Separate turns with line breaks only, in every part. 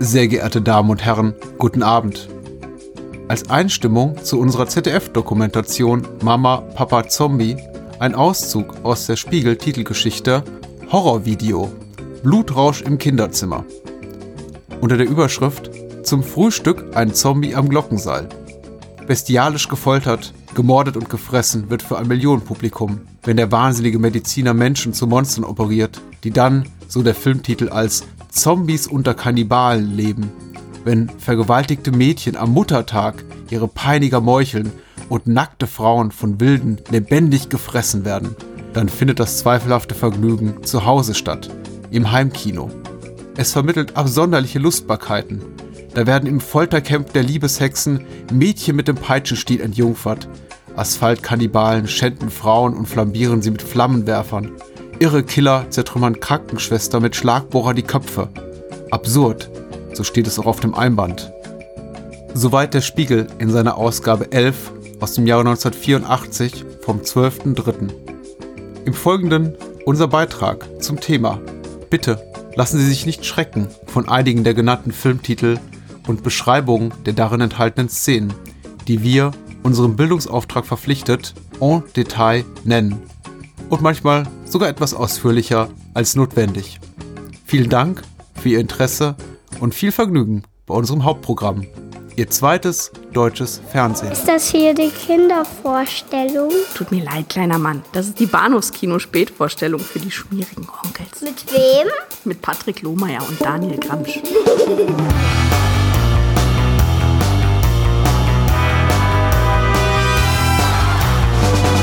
Sehr geehrte Damen und Herren, guten Abend. Als Einstimmung zu unserer ZDF-Dokumentation Mama, Papa, Zombie ein Auszug aus der Spiegel-Titelgeschichte Horrorvideo Blutrausch im Kinderzimmer. Unter der Überschrift Zum Frühstück ein Zombie am Glockenseil. Bestialisch gefoltert, gemordet und gefressen wird für ein Millionenpublikum, wenn der wahnsinnige Mediziner Menschen zu Monstern operiert, die dann, so der Filmtitel, als Zombies unter Kannibalen leben. Wenn vergewaltigte Mädchen am Muttertag ihre Peiniger meucheln und nackte Frauen von Wilden lebendig gefressen werden, dann findet das zweifelhafte Vergnügen zu Hause statt, im Heimkino. Es vermittelt absonderliche Lustbarkeiten. Da werden im Foltercamp der Liebeshexen Mädchen mit dem Peitschenstiel entjungfert. Asphaltkannibalen schänden Frauen und flambieren sie mit Flammenwerfern. Irre Killer zertrümmern Krankenschwester mit Schlagbohrer die Köpfe. Absurd, so steht es auch auf dem Einband. Soweit der Spiegel in seiner Ausgabe 11 aus dem Jahre 1984 vom 12.03. Im Folgenden unser Beitrag zum Thema. Bitte lassen Sie sich nicht schrecken von einigen der genannten Filmtitel und Beschreibungen der darin enthaltenen Szenen, die wir unserem Bildungsauftrag verpflichtet en Detail nennen und manchmal sogar etwas ausführlicher als notwendig. Vielen Dank für Ihr Interesse und viel Vergnügen bei unserem Hauptprogramm. Ihr zweites deutsches Fernsehen.
Ist das hier die Kindervorstellung?
Tut mir leid, kleiner Mann. Das ist die Bahnhofskino-Spätvorstellung für die schmierigen Onkels.
Mit wem?
Mit Patrick Lohmeier und Daniel Gramsch.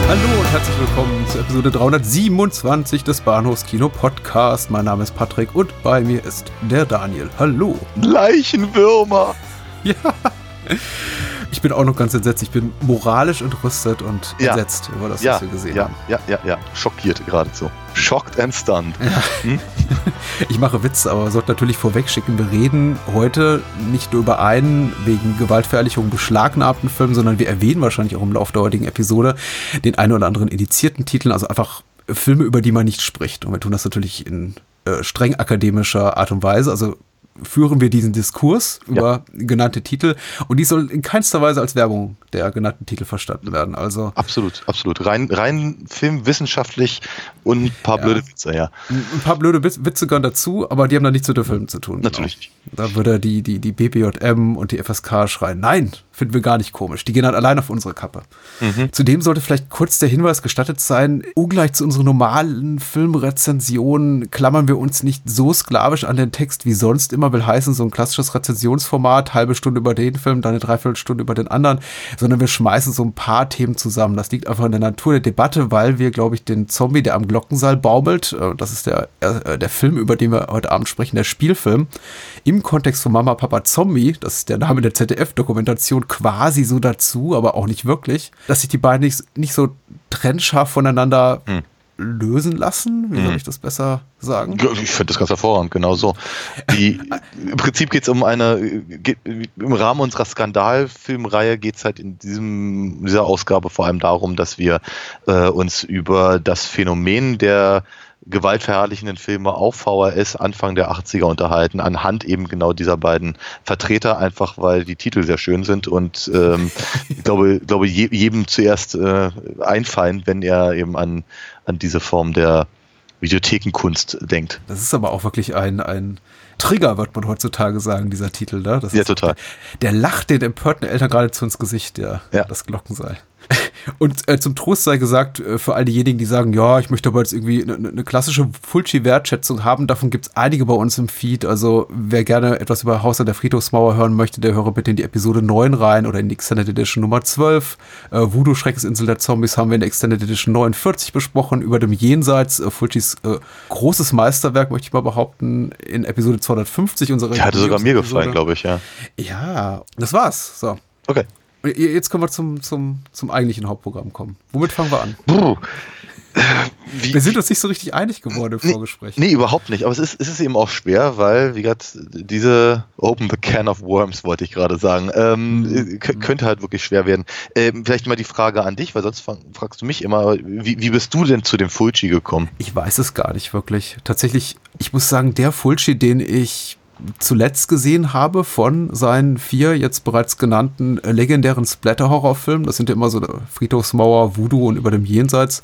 Hallo und herzlich willkommen zur Episode 327 des Bahnhofskino Podcast. Mein Name ist Patrick und bei mir ist der Daniel. Hallo.
Leichenwürmer.
Ja. Ich bin auch noch ganz entsetzt. Ich bin moralisch entrüstet und
Ja.
entsetzt über das,
Ja,
was wir gesehen
ja,
haben.
ja, ja, ja. Schockiert geradezu. Shocked and stunned. Hm?
Ich mache Witze, aber sollte natürlich vorwegschicken, wir reden heute nicht nur über einen wegen Gewaltverherrlichung beschlagnahmten Film, sondern wir erwähnen wahrscheinlich auch im Laufe der heutigen Episode den einen oder anderen indizierten Titeln, also einfach Filme, über die man nicht spricht. Und wir tun das natürlich in äh, streng akademischer Art und Weise, also führen wir diesen Diskurs über genannte Titel und die soll in keinster Weise als Werbung der genannten Titel verstanden werden. Also
Absolut, absolut. Rein, rein filmwissenschaftlich und ein paar
Ja.
blöde Witze, ja.
ein paar blöde Witz- Witze gehören dazu, aber die haben dann nichts mit den Filmen zu tun.
Natürlich nicht.
Da würde die, die, die BPJM und die FSK schreien, nein, finden wir gar nicht komisch. Die gehen halt allein auf unsere Kappe. Zudem sollte vielleicht kurz der Hinweis gestattet sein, ungleich zu unseren normalen Filmrezensionen klammern wir uns nicht so sklavisch an den Text wie sonst immer, will heißen, so ein klassisches Rezensionsformat, halbe Stunde über den Film, dann eine Dreiviertelstunde über den anderen, sondern wir schmeißen so ein paar Themen zusammen. Das liegt einfach in der Natur der Debatte, weil wir, glaube ich, den Zombie, der am Glockensaal baumelt, äh, das ist der, äh, der Film, über den wir heute Abend sprechen, der Spielfilm, im Kontext von Mama, Papa, Zombie, das ist der Name der ZDF-Dokumentation, quasi so dazu, aber auch nicht wirklich, dass sich die beiden nicht, nicht so trennscharf voneinander lösen lassen. Wie soll ich das besser sagen?
Ich finde das ganz hervorragend, genau so. Die, Im Prinzip geht es um eine, geht, im Rahmen unserer Skandalfilmreihe geht es halt in diesem, dieser Ausgabe vor allem darum, dass wir äh, uns über das Phänomen der gewaltverherrlichenden Filme auf VHS Anfang der 80er unterhalten, anhand eben genau dieser beiden Vertreter, einfach weil die Titel sehr schön sind und ähm, ich glaube, glaube je, jedem zuerst äh, einfallen, wenn er eben an, an diese Form der Videothekenkunst denkt.
Das ist aber auch wirklich ein, ein Trigger, wird man heutzutage sagen, dieser Titel. Ne? Das
Ja, total.
Der, der lacht den empörten Eltern geradezu ins Gesicht, der,
Ja.
das Glockenseil. Und äh, zum Trost sei gesagt, äh, für all diejenigen, die sagen, ja, ich möchte aber jetzt irgendwie eine ne klassische Fulci-Wertschätzung haben, davon gibt es einige bei uns im Feed. Also wer gerne etwas über Haus an der Friedhofsmauer hören möchte, der höre bitte in die Episode 9 rein oder in die Extended Edition Nummer 12. Äh, Voodoo Schreckensinsel der Zombies haben wir in der Extended Edition 49 besprochen, über dem Jenseits, äh, Fulcis äh, großes Meisterwerk, möchte ich mal behaupten, in Episode 250 unserer
Der hatte sogar mir gefallen, glaube ich, ja.
Ja, das war's. So.
Okay.
Und Jetzt können wir zum, zum, zum eigentlichen Hauptprogramm kommen. Womit fangen wir an?
Puh. Wie,
Wir sind uns nicht so richtig einig geworden im Vorgespräch.
Nee, überhaupt nicht. Aber es ist, es ist eben auch schwer, weil, wie gesagt, diese Open the Can of Worms, wollte ich gerade sagen, ähm,
Mhm.
könnte halt wirklich schwer werden. Ähm, vielleicht mal die Frage an dich, weil sonst fragst du mich immer, wie, wie bist du denn zu dem Fulci gekommen?
Ich weiß es gar nicht wirklich. Tatsächlich, ich muss sagen, der Fulci, den ich zuletzt gesehen habe von seinen vier jetzt bereits genannten legendären Splatter-Horrorfilmen. Das sind ja immer so Friedhofsmauer, Voodoo und über dem Jenseits.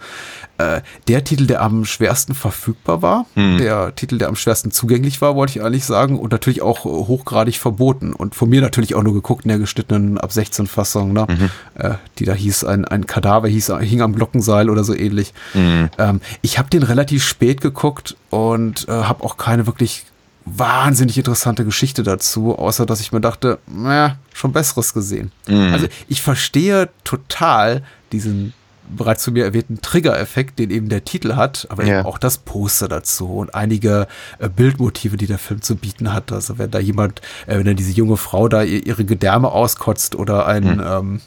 Äh, der Titel, der am schwersten verfügbar war, hm. der Titel, der am schwersten zugänglich war, wollte ich eigentlich sagen, und natürlich auch hochgradig verboten. Und von mir natürlich auch nur geguckt in der geschnittenen ab 16 Fassung, ne? Mhm. Äh, die da hieß, ein, ein Kadaver hieß, hing am Glockenseil oder so ähnlich. Mhm. Ähm, ich habe den relativ spät geguckt und äh, habe auch keine wirklich wahnsinnig interessante Geschichte dazu, außer dass ich mir dachte, naja, schon Besseres gesehen. Mhm. Also ich verstehe total diesen bereits zu mir erwähnten Trigger-Effekt, den eben der Titel hat, aber ja. eben auch das Poster dazu und einige äh, Bildmotive, die der Film zu bieten hat. Also wenn da jemand, äh, wenn da diese junge Frau da ihre Gedärme auskotzt oder ein, hm. ähm,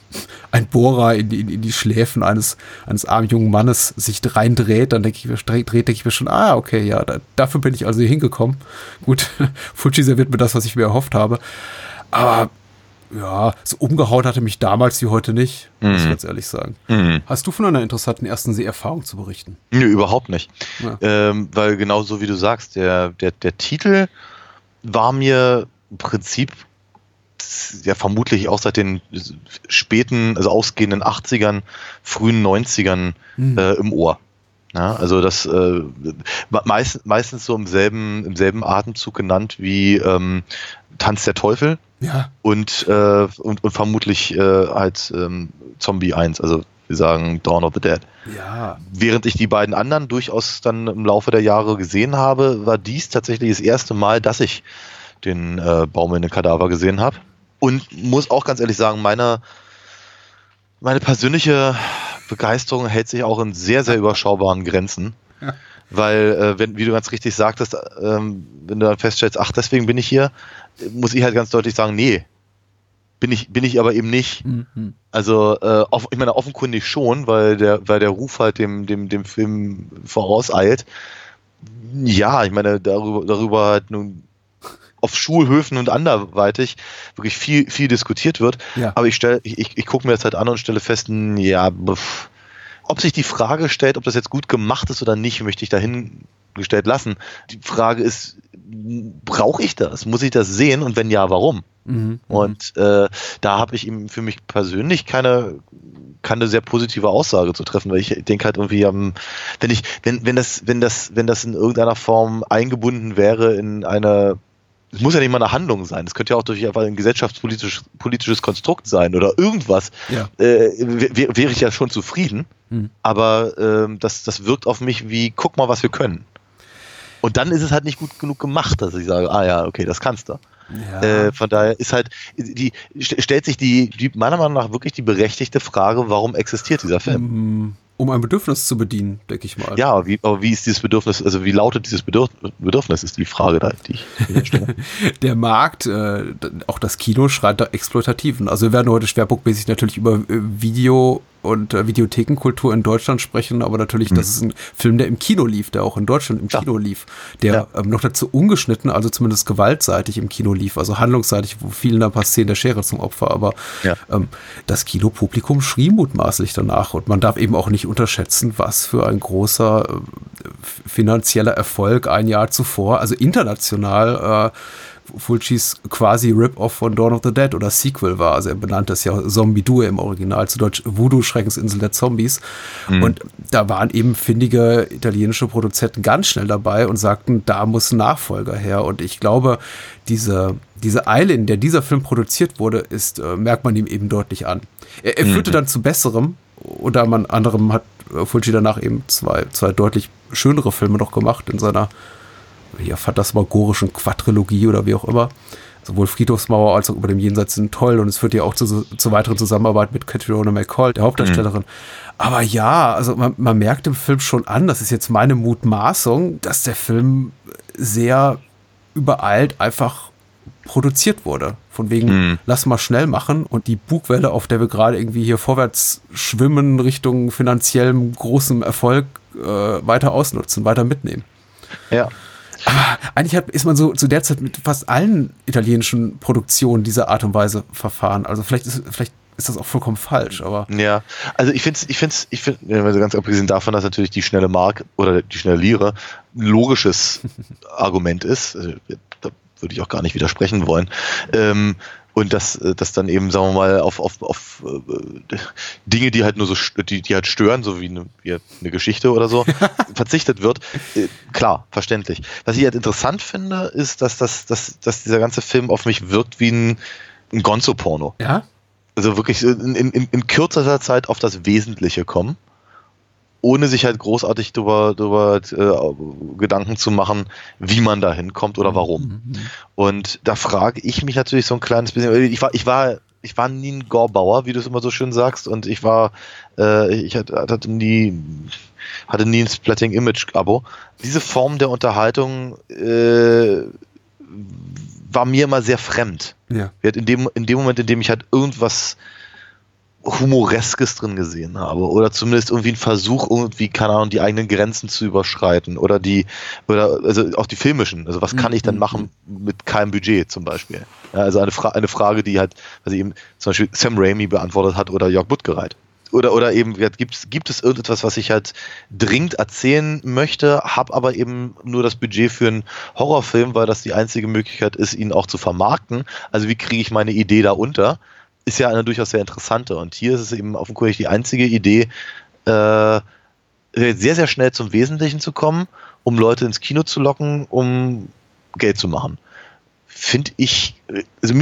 ein Bohrer in die, in die Schläfen eines, eines armen jungen Mannes sich reindreht, dann denke ich mir, dreht, denke ich mir schon, ah, okay, ja, da, dafür bin ich also hingekommen. Gut, Fuji serviert mir das, was ich mir erhofft habe. Aber ja, so umgehauen hatte mich damals wie heute nicht, mhm. muss ich mhm. ganz ehrlich sagen. Mhm. Hast du von einer interessanten ersten Seherfahrung zu berichten?
Nö, überhaupt nicht. Ja. Ähm, weil genau so wie du sagst, der, der, der Titel war mir im Prinzip ja vermutlich auch seit den späten, also ausgehenden 80ern, frühen 90ern mhm. äh, im Ohr. Ja, also das äh, meist, meistens so im selben, im selben Atemzug genannt wie ähm, Tanz der Teufel
ja.
und, äh, und, und vermutlich äh, halt ähm, Zombie 1, also wir sagen Dawn of the Dead.
Ja.
Während ich die beiden anderen durchaus dann im Laufe der Jahre gesehen habe, war dies tatsächlich das erste Mal, dass ich den äh, Baum in den Kadaver gesehen habe. Und muss auch ganz ehrlich sagen, meine, meine persönliche Begeisterung hält sich auch in sehr, sehr überschaubaren Grenzen. Ja. Weil, äh, wenn, wie du ganz richtig sagtest, ähm, wenn du dann feststellst, ach, deswegen bin ich hier, muss ich halt ganz deutlich sagen, nee, bin ich, bin ich aber eben nicht. Mhm. Also, äh, auf, ich meine, offenkundig schon, weil der, weil der Ruf halt dem, dem, dem Film vorauseilt. Ja, ich meine, darüber, darüber halt nun auf Schulhöfen und anderweitig wirklich viel, viel diskutiert wird. Ja. Aber ich stelle, ich, ich, ich gucke mir das halt an und stelle fest, ja, pff, ob sich die Frage stellt, ob das jetzt gut gemacht ist oder nicht, möchte ich dahingestellt lassen. Die Frage ist, brauche ich das? Muss ich das sehen? Und wenn ja, warum? Mhm, mhm. und äh, da habe ich ihm für mich persönlich keine keine sehr positive Aussage zu treffen, weil ich denke halt irgendwie, ähm, wenn ich, wenn, wenn das, wenn das, wenn das in irgendeiner Form eingebunden wäre in eine es muss ja nicht mal eine Handlung sein. Es könnte ja auch durch einfach ein gesellschaftspolitisches politisches Konstrukt sein oder irgendwas. Ja. Äh, Wäre wär ich ja schon zufrieden. Mhm. Aber ähm, das, das wirkt auf mich wie, guck mal, was wir können. Und dann ist es halt nicht gut genug gemacht, dass ich sage, ah ja, okay, das kannst du. Ja. Äh, von daher ist halt, die, stellt sich die, die, meiner Meinung nach wirklich die berechtigte Frage, warum existiert dieser Film?
Mhm um ein Bedürfnis zu bedienen, denke ich mal.
Ja, wie, aber wie ist dieses Bedürfnis, also wie lautet dieses Bedürfnis, ist die Frage, da, die ich stelle.
Der Markt, äh, auch das Kino schreit da exploitativen. Also wir werden heute schwerpunktmäßig natürlich über äh, Video und äh, Videothekenkultur in Deutschland sprechen, aber natürlich, mhm. das ist ein Film, der im Kino lief, der auch in Deutschland im ja. Kino lief, der ja. ähm, noch dazu ungeschnitten, also zumindest gewaltseitig im Kino lief, also handlungsseitig, wo vielen da passieren der Schere zum Opfer, aber ja. ähm, das Kinopublikum schrie mutmaßlich danach und man darf eben auch nicht unterschätzen, was für ein großer äh, finanzieller Erfolg ein Jahr zuvor, also international, äh, Fulcis quasi Rip-Off von Dawn of the Dead oder Sequel war. Also er benannte es ja Zombie Due im Original, zu Deutsch Voodoo Schreckensinsel der Zombies. Mhm. Und da waren eben findige italienische Produzenten ganz schnell dabei und sagten, da muss ein Nachfolger her. Und ich glaube, diese, diese Eile, in der dieser Film produziert wurde, ist, äh, merkt man ihm eben deutlich an. Er, er führte mhm. dann zu besserem. Unter anderem hat Fulci danach eben zwei, zwei deutlich schönere Filme noch gemacht in seiner ja, phantasmagorischen Quadrilogie oder wie auch immer. Sowohl Friedhofsmauer als auch über dem Jenseits sind toll und es führt ja auch zu, zur weiteren Zusammenarbeit mit Catriona McCall, der Hauptdarstellerin. Mhm. Aber ja, also man, man merkt im Film schon an, das ist jetzt meine Mutmaßung, dass der Film sehr übereilt einfach produziert wurde. Von wegen, mhm. lass mal schnell machen und die Bugwelle, auf der wir gerade irgendwie hier vorwärts schwimmen, Richtung finanziellem großem Erfolg äh, weiter ausnutzen, weiter mitnehmen.
Ja.
Aber eigentlich hat, ist man so zu der Zeit mit fast allen italienischen Produktionen dieser Art und Weise verfahren. Also vielleicht ist, vielleicht ist das auch vollkommen falsch, aber.
Ja, also ich finde es, ich finde ich finde, also ganz abgesehen davon, dass natürlich die schnelle Mark oder die schnelle Lire ein logisches Argument ist. Also, da würde ich auch gar nicht widersprechen wollen. Ähm, und dass äh, das dann eben, sagen wir mal, auf, auf, auf äh, Dinge, die halt nur so, die, die halt stören, so wie eine, wie eine Geschichte oder so, verzichtet wird. Äh, klar, verständlich. Was ich halt interessant finde, ist, dass, das, dass, dass dieser ganze Film auf mich wirkt wie ein, ein Gonzo-Porno.
Ja?
Also wirklich in, in, in kürzester Zeit auf das Wesentliche kommen ohne sich halt großartig darüber, darüber äh, Gedanken zu machen, wie man da hinkommt oder warum. Mhm. mhm. Und da frage ich mich natürlich so ein kleines bisschen, ich war, ich war, ich war nie ein Gorbauer, wie du es immer so schön sagst, und ich war, äh, ich hatte, hatte nie, hatte nie ein Splatting Image Abo. Diese Form der Unterhaltung äh, war mir immer sehr fremd.
Ja.
In dem, in dem Moment, in dem ich halt irgendwas Humoreskes drin gesehen habe oder zumindest irgendwie ein Versuch irgendwie keine Ahnung die eigenen Grenzen zu überschreiten oder die oder also auch die filmischen. Also was kann ich dann mhm. machen mit keinem Budget zum Beispiel? Ja, also eine, Fra eine Frage die halt also eben zum Beispiel Sam Raimi beantwortet hat oder Jörg Buttgereit. Oder oder eben gibt, gibt es irgendetwas was ich halt dringend erzählen möchte habe aber eben nur das Budget für einen Horrorfilm weil das die einzige Möglichkeit ist ihn auch zu vermarkten? Also wie kriege ich meine Idee da unter ist ja eine durchaus sehr interessante. Und hier ist es eben offenkundig die einzige Idee, äh, sehr, sehr schnell zum Wesentlichen zu kommen, um Leute ins Kino zu locken, um Geld zu machen. Finde ich, also,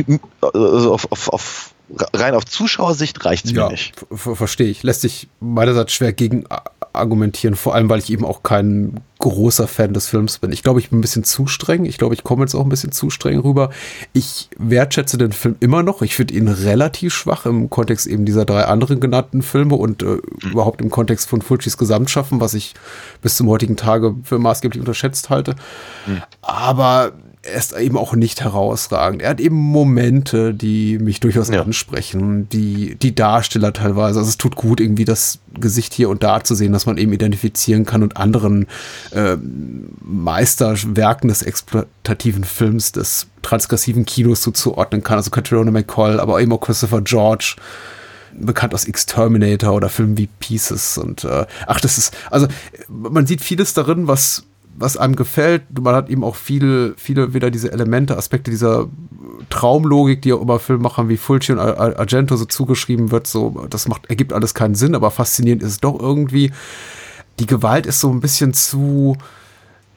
also auf, auf, auf rein auf Zuschauersicht reicht es
ja,
mir nicht.
Verstehe ich. Lässt sich meinerseits schwer gegen argumentieren, vor allem weil ich eben auch kein großer Fan des Films bin. Ich glaube, ich bin ein bisschen zu streng. Ich glaube, ich komme jetzt auch ein bisschen zu streng rüber. Ich wertschätze den Film immer noch. Ich finde ihn relativ schwach im Kontext eben dieser drei anderen genannten Filme und äh, mhm. überhaupt im Kontext von Fulcis Gesamtschaffen, was ich bis zum heutigen Tage für maßgeblich unterschätzt halte. Mhm. Aber er ist eben auch nicht herausragend. Er hat eben Momente, die mich durchaus ja. ansprechen, die, die Darsteller teilweise. Also es tut gut, irgendwie das Gesicht hier und da zu sehen, dass man eben identifizieren kann und anderen äh, Meisterwerken des exploitativen Films, des transgressiven Kinos zuzuordnen kann. Also Catriona McCall, aber eben auch Christopher George bekannt aus Exterminator oder Filmen wie Pieces und äh, ach, das ist, also man sieht vieles darin, was was einem gefällt. Man hat eben auch viel, viele wieder diese Elemente, Aspekte dieser Traumlogik, die auch immer Filmemachern wie Fulci und Argento so zugeschrieben wird. So, das macht, ergibt alles keinen Sinn, aber faszinierend ist es doch irgendwie. Die Gewalt ist so ein bisschen zu,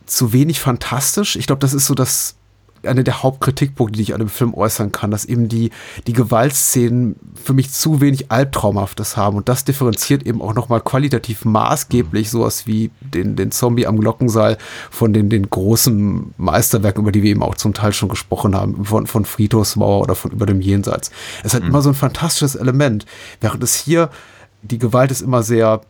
zu wenig fantastisch. Ich glaube, das ist so das, einer der Hauptkritikpunkte, die ich an dem Film äußern kann, dass eben die, die Gewaltszenen für mich zu wenig Albtraumhaftes haben. Und das differenziert eben auch nochmal qualitativ maßgeblich sowas wie den, den Zombie am Glockenseil von den, den großen Meisterwerken, über die wir eben auch zum Teil schon gesprochen haben, von, von Friedhofsmauer oder von Über dem Jenseits. Es hat mhm. immer so ein fantastisches Element, während es hier die Gewalt ist immer sehr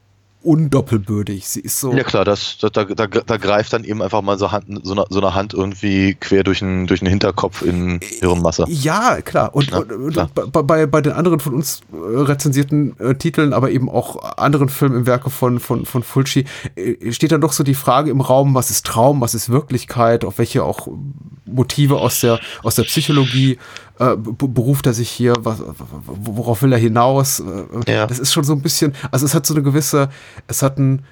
undoppelbürdig. Sie ist so.
Ja klar, das, da, da, da, da greift dann eben einfach mal so, Hand, so, eine, so eine Hand irgendwie quer durch den, durch den Hinterkopf in Hirnmasse.
Ja, klar. Und, ja, und klar. Bei, bei den anderen von uns äh, rezensierten äh, Titeln, aber eben auch anderen Filmen im Werke von, von, von Fulci, äh, steht dann doch so die Frage im Raum, was ist Traum, was ist Wirklichkeit, auf welche auch Motive aus der, aus der Psychologie äh, beruft er sich hier, was, worauf will er hinaus? Äh, ja. Das ist schon so ein bisschen, also es hat so eine gewisse, es hat einen,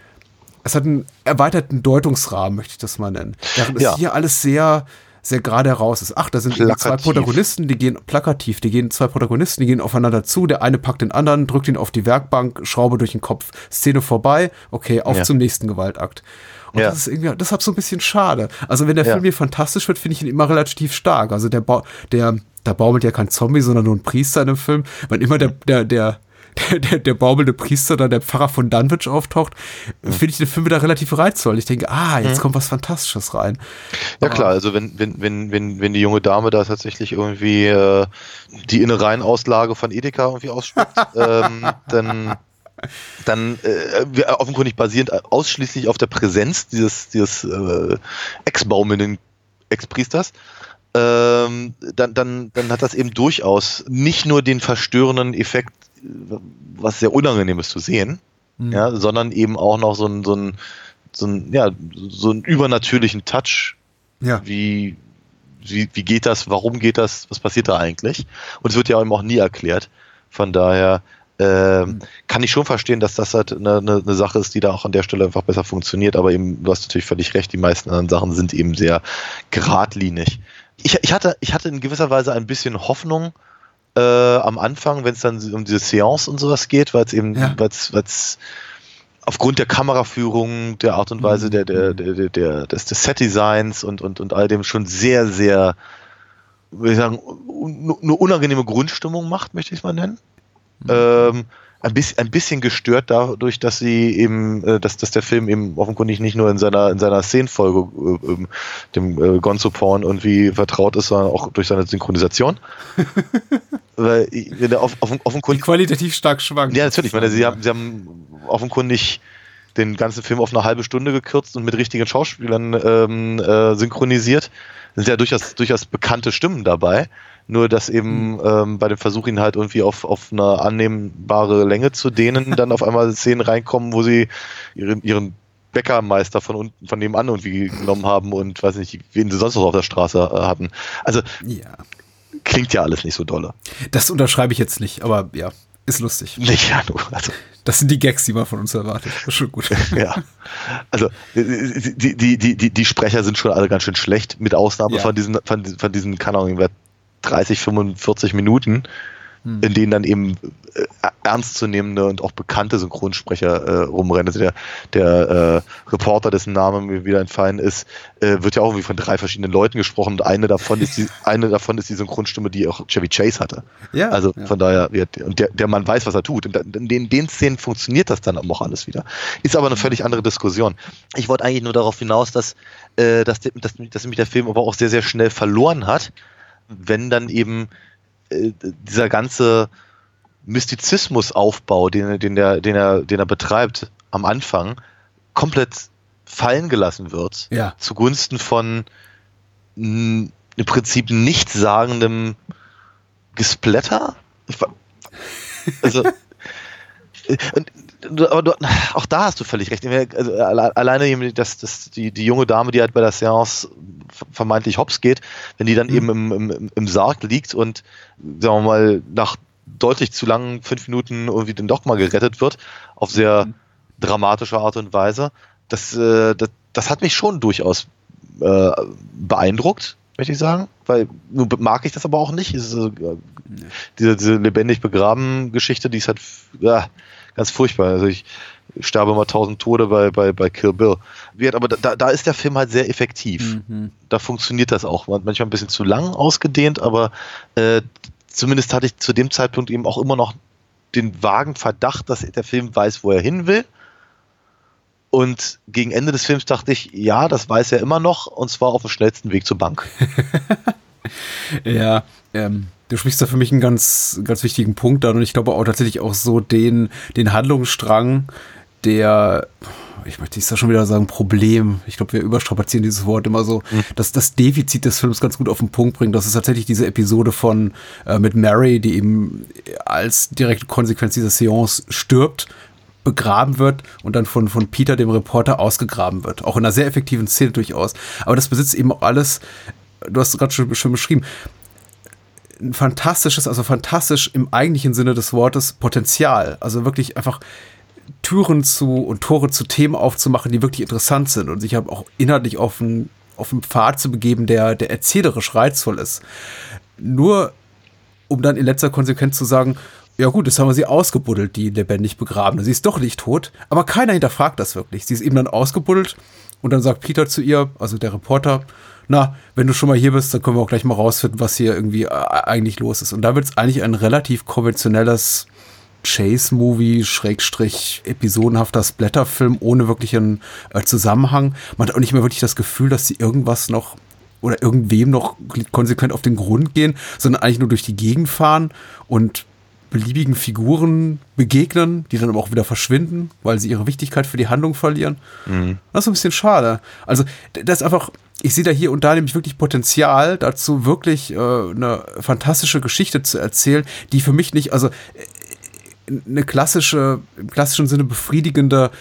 es hat einen erweiterten Deutungsrahmen, möchte ich das mal nennen. Während ja. es hier alles sehr, sehr gerade heraus ist. Ach, da sind zwei Protagonisten, die gehen plakativ, die gehen zwei Protagonisten, die gehen aufeinander zu, der eine packt den anderen, drückt ihn auf die Werkbank, Schraube durch den Kopf, Szene vorbei, okay, auf ja. zum nächsten Gewaltakt. Und ja. das ist irgendwie, deshalb so ein bisschen schade. Also wenn der ja. Film hier fantastisch wird, finde ich ihn immer relativ stark. Also der, ba der, da baumelt ja kein Zombie, sondern nur ein Priester in dem Film. Wenn immer der, der, der, der, der, baumelnde Priester oder der Pfarrer von Dunwich auftaucht, mhm. finde ich den Film wieder relativ reizvoll. Ich denke, ah, jetzt mhm. kommt was Fantastisches rein.
Ja klar, also wenn, wenn, wenn, wenn, wenn die junge Dame da tatsächlich irgendwie äh, die Innereienauslage von Edeka irgendwie ausspuckt, ähm, dann dann äh, offenkundig basierend ausschließlich auf der Präsenz dieses, dieses äh, Ex-Bauminnen Ex-Priesters, ähm, dann, dann, dann hat das eben durchaus nicht nur den verstörenden Effekt, was sehr unangenehm ist zu sehen, mhm. ja, sondern eben auch noch so ein, so so ein, ja, so einen übernatürlichen Touch,
ja.
wie, wie, wie geht das, warum geht das, was passiert da eigentlich? Und es wird ja eben auch nie erklärt. Von daher Ähm, kann ich schon verstehen, dass das halt eine, eine, Sache ist, die da auch an der Stelle einfach besser funktioniert, aber eben, du hast natürlich völlig recht, die meisten anderen Sachen sind eben sehr geradlinig. Ich, ich, hatte, ich hatte in gewisser Weise ein bisschen Hoffnung äh, am Anfang, wenn es dann um diese Seance und sowas geht, weil es eben, ja. weil es aufgrund der Kameraführung, der Art und Weise der, der, der, der, der des, des Set-Designs und, und, und all dem schon sehr, sehr, würde ich sagen, eine unangenehme Grundstimmung macht, möchte ich es mal nennen. Mhm. Ähm, ein bisschen, ein bisschen gestört dadurch, dass sie eben, äh, dass, dass der Film eben offenkundig nicht nur in seiner, in seiner Szenenfolge äh, ähm, dem äh, Gonzo Porn irgendwie vertraut ist, sondern auch durch seine Synchronisation. Weil, wenn er off, offen, offenkundig.
Die qualitativ stark schwankt.
Ja, natürlich. Ich meine, sie haben, sie haben offenkundig den ganzen Film auf eine halbe Stunde gekürzt und mit richtigen Schauspielern ähm, äh, synchronisiert. Es sind ja durchaus, durchaus bekannte Stimmen dabei. Nur, dass eben mhm. ähm, bei dem Versuch, ihn halt irgendwie auf, auf eine annehmbare Länge zu dehnen, dann auf einmal Szenen reinkommen, wo sie ihren, ihren Bäckermeister von unten, von nebenan irgendwie genommen haben und weiß nicht, wen sie sonst noch auf der Straße äh, hatten. Also, ja. klingt ja alles nicht so dolle.
Das unterschreibe ich jetzt nicht, aber ja, ist lustig.
Nicht, ja, nur. Also.
Das sind die Gags, die man von uns erwartet. Das ist schon gut.
ja. Also, die, die, die, die, die Sprecher sind schon alle ganz schön schlecht, mit Ausnahme ja. von diesen, von, von diesen, keine Ahnung, 30, 45 Minuten, hm. in denen dann eben äh, ernstzunehmende und auch bekannte Synchronsprecher äh, rumrennen. Also der, der äh, Reporter, dessen Name mir wieder entfallen ist, äh, wird ja auch irgendwie von drei verschiedenen Leuten gesprochen und eine davon ist die, eine davon ist die Synchronstimme, die auch Chevy Chase hatte. Ja, also ja. von daher, und der, der Mann weiß, was er tut. Und in den, den Szenen funktioniert das dann auch alles wieder. Ist aber eine völlig andere Diskussion. Ich wollte eigentlich nur darauf hinaus, dass, äh, dass, dass, dass mich der Film aber auch sehr, sehr schnell verloren hat wenn dann eben äh, dieser ganze Mystizismusaufbau, den, den, der, den, er, den er betreibt am Anfang, komplett fallen gelassen wird.
Ja.
Zugunsten von m, im Prinzip nichtssagendem Gesplatter. Also, und aber du, auch da hast du völlig recht. Also, alleine dass, dass die, die junge Dame, die halt bei der Seance vermeintlich hops geht, wenn die dann mhm. eben im, im, im Sarg liegt und, sagen wir mal, nach deutlich zu langen fünf Minuten irgendwie dann doch mal gerettet wird, auf sehr mhm. dramatische Art und Weise, das, äh, das, das hat mich schon durchaus äh, beeindruckt, möchte ich sagen, weil nun mag ich das aber auch nicht. Diese, diese, diese lebendig begraben Geschichte, die ist halt, ja, ganz furchtbar. Also ich sterbe mal tausend Tode bei, bei, bei Kill Bill. Aber da, da ist der Film halt sehr effektiv. Mhm. Da funktioniert das auch. Manchmal ein bisschen zu lang ausgedehnt, aber äh, zumindest hatte ich zu dem Zeitpunkt eben auch immer noch den vagen Verdacht, dass der Film weiß, wo er hin will. Und gegen Ende des Films dachte ich, ja, das weiß er immer noch, und zwar auf dem schnellsten Weg zur Bank.
ja, ähm, du sprichst da für mich einen ganz, ganz wichtigen Punkt an und ich glaube auch tatsächlich auch so den, den Handlungsstrang, der, ich möchte nicht schon wieder sagen, Problem. Ich glaube, wir überstrapazieren dieses Wort immer so, mhm. dass das Defizit des Films ganz gut auf den Punkt bringt. Das ist tatsächlich diese Episode von äh, mit Mary, die eben als direkte Konsequenz dieser Seance stirbt begraben wird und dann von, von Peter, dem Reporter, ausgegraben wird. Auch in einer sehr effektiven Szene durchaus. Aber das besitzt eben auch alles, du hast es gerade schon, schon beschrieben, ein fantastisches, also fantastisch im eigentlichen Sinne des Wortes Potenzial. Also wirklich einfach Türen zu und Tore zu Themen aufzumachen, die wirklich interessant sind und sich auch inhaltlich auf einen, auf einen Pfad zu begeben, der, der erzählerisch reizvoll ist. Nur um dann in letzter Konsequenz zu sagen, ja gut, jetzt haben wir sie ausgebuddelt, die lebendig begrabene. Sie ist doch nicht tot, aber keiner hinterfragt das wirklich. Sie ist eben dann ausgebuddelt und dann sagt Peter zu ihr, also der Reporter, na, wenn du schon mal hier bist, dann können wir auch gleich mal rausfinden, was hier irgendwie äh, eigentlich los ist. Und da wird es eigentlich ein relativ konventionelles Chase-Movie, Schrägstrich, episodenhafter Splatterfilm ohne wirklichen äh, Zusammenhang. Man hat auch nicht mehr wirklich das Gefühl, dass sie irgendwas noch oder irgendwem noch konsequent auf den Grund gehen, sondern eigentlich nur durch die Gegend fahren und beliebigen Figuren begegnen, die dann aber auch wieder verschwinden, weil sie ihre Wichtigkeit für die Handlung verlieren. Mhm. Das ist ein bisschen schade. Also, das ist einfach, ich sehe da hier und da nämlich wirklich Potenzial dazu, wirklich äh, eine fantastische Geschichte zu erzählen, die für mich nicht, also äh, eine klassische, im klassischen Sinne befriedigende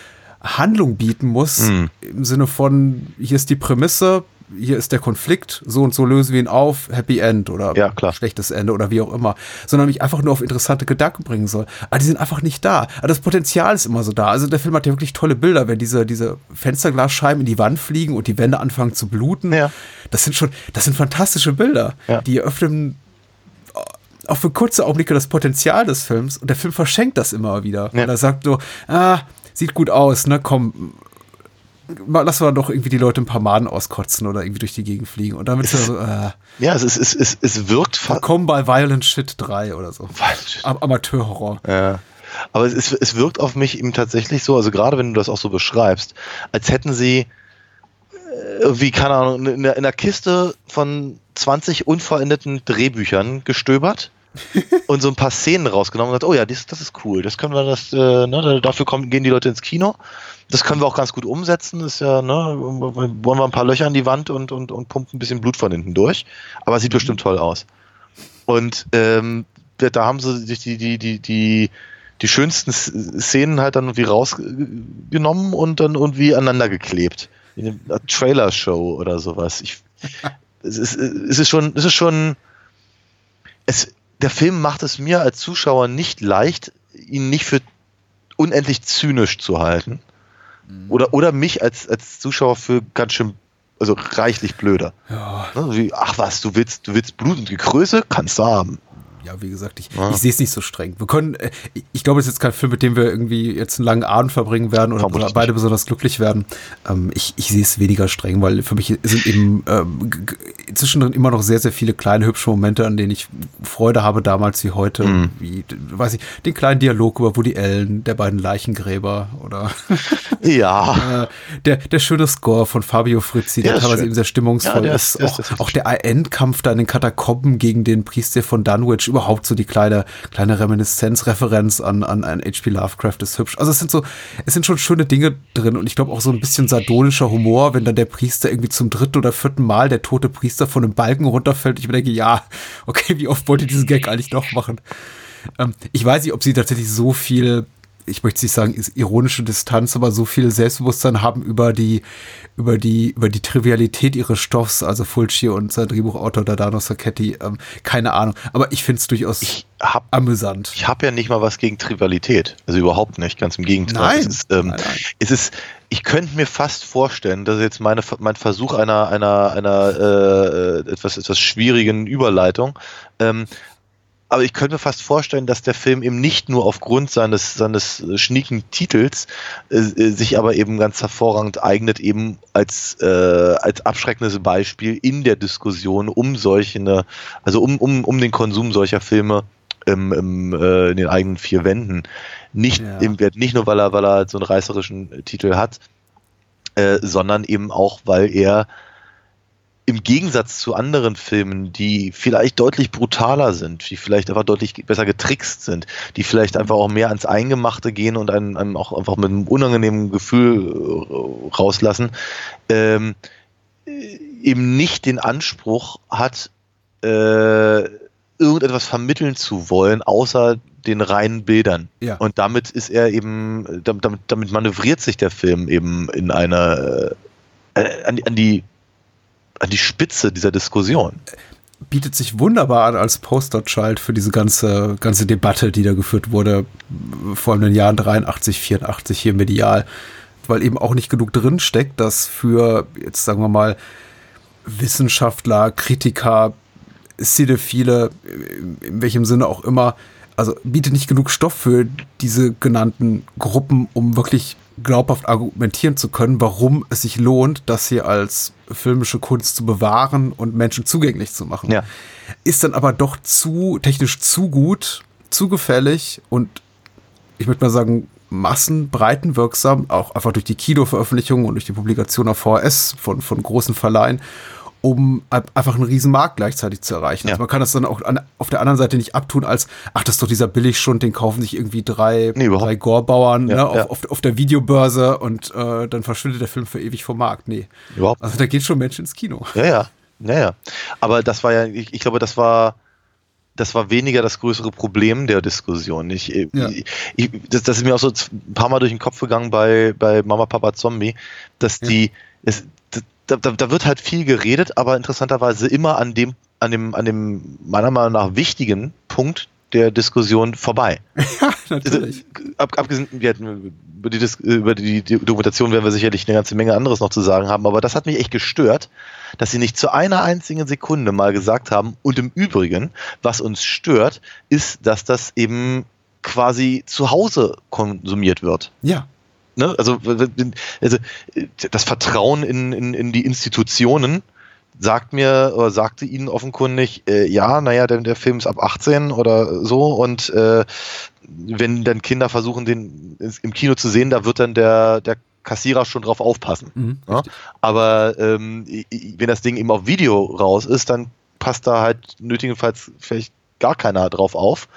Handlung bieten muss, mhm. im Sinne von, hier ist die Prämisse, hier ist der Konflikt, so und so lösen wir ihn auf, Happy End oder
Ja, klar.
schlechtes Ende oder wie auch immer, sondern mich einfach nur auf interessante Gedanken bringen soll. Aber die sind einfach nicht da. Aber das Potenzial ist immer so da. Also der Film hat ja wirklich tolle Bilder, wenn diese, diese Fensterglasscheiben in die Wand fliegen und die Wände anfangen zu bluten.
Ja.
Das sind schon, das sind fantastische Bilder.
Ja.
Die eröffnen auch für kurze Augenblicke das Potenzial des Films und der Film verschenkt das immer wieder.
Ja.
Und er sagt so, ah, sieht gut aus, ne, komm, mal, lass mal doch irgendwie die Leute ein paar Maden auskotzen oder irgendwie durch die Gegend fliegen. Und damit er so, äh,
Ja, es, ist, es, es, es wirkt fast.
komm bei Violent Shit 3 oder so. Am Amateurhorror.
Ja. Aber es, ist, es wirkt auf mich eben tatsächlich so, also gerade wenn du das auch so beschreibst, als hätten sie äh, irgendwie, keine Ahnung, in der, in der Kiste von 20 unvollendeten Drehbüchern gestöbert und so ein paar Szenen rausgenommen und gesagt, oh ja, das, das ist cool, das können wir, das, äh, ne, dafür kommen, gehen die Leute ins Kino. Das können wir auch ganz gut umsetzen. Ist ja, ne, wollen wir ein paar Löcher in die Wand und, und, und pumpen ein bisschen Blut von hinten durch. Aber sieht bestimmt toll aus. Und ähm, da haben sie sich die, die, die, die, die schönsten Szenen halt dann irgendwie rausgenommen und dann irgendwie aneinander geklebt. In einer Trailer-Show oder sowas. Ich, es, ist, es ist schon, es ist schon, es, der Film macht es mir als Zuschauer nicht leicht, ihn nicht für unendlich zynisch zu halten. Oder, oder mich als, als Zuschauer für ganz schön, also reichlich blöder.
Ja,
Ne, wie, ach was, du willst, du willst Blut und Größe? Kannst du haben.
Ja, wie gesagt, ich,
Ja.
ich sehe es nicht so streng. Wir können, äh, ich glaube, es ist jetzt kein Film, mit dem wir irgendwie jetzt einen langen Abend verbringen werden oder
Vermutlich
beide besonders glücklich werden. Ähm, ich, ich sehe es weniger streng, weil für mich sind eben ähm, zwischendrin immer noch sehr, sehr viele kleine hübsche Momente, an denen ich Freude habe, damals wie heute.
Mhm.
Wie, weiß ich, den kleinen Dialog über Woody Allen, der beiden Leichengräber oder
Ja.
äh, der, der schöne Score von Fabio Frizzi, der
Der ist
teilweise
schön.
eben sehr stimmungsvoll
Ja, der
ist.
ist- ist
Auch,
tatsächlich
auch der Endkampf da in den Katakomben gegen den Priester von Dunwich, überhaupt so die kleine, kleine Reminiszenz, Referenz an, an, an H.P. Lovecraft ist hübsch. Also es sind so, es sind schon schöne Dinge drin und ich glaube auch so ein bisschen sardonischer Humor, wenn dann der Priester irgendwie zum dritten oder vierten Mal der tote Priester von einem Balken runterfällt. Ich mir denke, ja, okay, wie oft wollt ihr diesen Gag eigentlich noch machen? Ähm, ich weiß nicht, ob sie tatsächlich so viel, ich möchte nicht sagen, ist ironische Distanz, aber so viel Selbstbewusstsein haben über die, über die, über die Trivialität ihres Stoffs, also Fulci und sein Drehbuchautor Dardano Sacchetti, ähm, keine Ahnung. Aber ich finde es durchaus
Ich hab
amüsant.
Ich habe ja nicht mal was gegen Trivialität. Also überhaupt nicht, ganz im Gegenteil.
Nein.
Es ist, ähm,
Nein, nein.
Es ist ich könnte mir fast vorstellen, dass jetzt meine, mein Versuch einer, einer, einer äh, etwas, etwas schwierigen Überleitung, ähm, aber ich könnte mir fast vorstellen, dass der Film eben nicht nur aufgrund seines, seines äh, schnieken Titels äh, äh, sich aber eben ganz hervorragend eignet, eben als, äh, als abschreckendes Beispiel in der Diskussion um solche, ne, also um, um, um den Konsum solcher Filme im, im, äh, in den eigenen vier Wänden. Nicht,
Ja.
eben, nicht nur, weil er, weil er so einen reißerischen Titel hat, äh, sondern eben auch, weil er im Gegensatz zu anderen Filmen, die vielleicht deutlich brutaler sind, die vielleicht einfach deutlich besser getrickst sind, die vielleicht einfach auch mehr ans Eingemachte gehen und einen, einem auch einfach mit einem unangenehmen Gefühl äh, rauslassen, ähm, äh, eben nicht den Anspruch hat, äh, irgendetwas vermitteln zu wollen, außer den reinen Bildern.
Ja.
Und damit ist er eben, damit, damit- manövriert sich der Film eben in einer äh, an, an die an die Spitze dieser Diskussion.
bietet sich wunderbar an als Posterchild für diese ganze, ganze Debatte, die da geführt wurde, vor allem in den Jahren 83, 84 hier medial, weil eben auch nicht genug drin steckt, dass für, jetzt sagen wir mal, Wissenschaftler, Kritiker, Cinephile, in welchem Sinne auch immer, also bietet nicht genug Stoff für diese genannten Gruppen, um wirklich glaubhaft argumentieren zu können, warum es sich lohnt, das hier als filmische Kunst zu bewahren und Menschen zugänglich zu machen.
Ja.
Ist dann aber doch zu, technisch zu gut, zu gefällig und ich würde mal sagen, massenbreitenwirksam, auch einfach durch die Kinoveröffentlichung und durch die Publikation auf VHS von, von großen Verleihen, um ein- einfach einen riesen Markt gleichzeitig zu erreichen.
Ja.
Also man kann das dann auch an, auf der anderen Seite nicht abtun als, ach, das ist doch dieser Billigschund, den kaufen sich irgendwie drei,
Nee, überhaupt
drei Gorbauern
Ja,
ne, auf,
ja.
auf, auf der Videobörse und äh, dann verschwindet der Film für ewig vom Markt. Nee.
Überhaupt
Also da geht schon Menschen ins Kino.
Ja, ja, ja, ja. Aber das war ja, ich, ich glaube, das war, das war weniger das größere Problem der Diskussion. Ich, äh,
Ja.
ich, das, das ist mir auch so ein paar Mal durch den Kopf gegangen bei, bei Mama, Papa, Zombie, dass
Ja.
die, es, da, da, da wird halt viel geredet, aber interessanterweise immer an dem, an dem, an dem meiner Meinung nach wichtigen Punkt der Diskussion vorbei.
Ja, natürlich.
Also, ab, abgesehen, hatten, über, die, über die, die Dokumentation werden wir sicherlich eine ganze Menge anderes noch zu sagen haben, aber das hat mich echt gestört, dass sie nicht zu einer einzigen Sekunde mal gesagt haben, und im Übrigen, was uns stört, ist, dass das eben quasi zu Hause konsumiert wird.
Ja.
Ne? Also, also das Vertrauen in, in, in die Institutionen sagt mir oder sagte ihnen offenkundig, äh, ja, naja, der, der Film ist ab 18 oder so und äh, wenn dann Kinder versuchen, den im Kino zu sehen, da wird dann der, der Kassierer schon drauf aufpassen. Mhm, ja? Aber ähm, wenn das Ding eben auf Video raus ist, dann passt da halt nötigenfalls vielleicht gar keiner drauf auf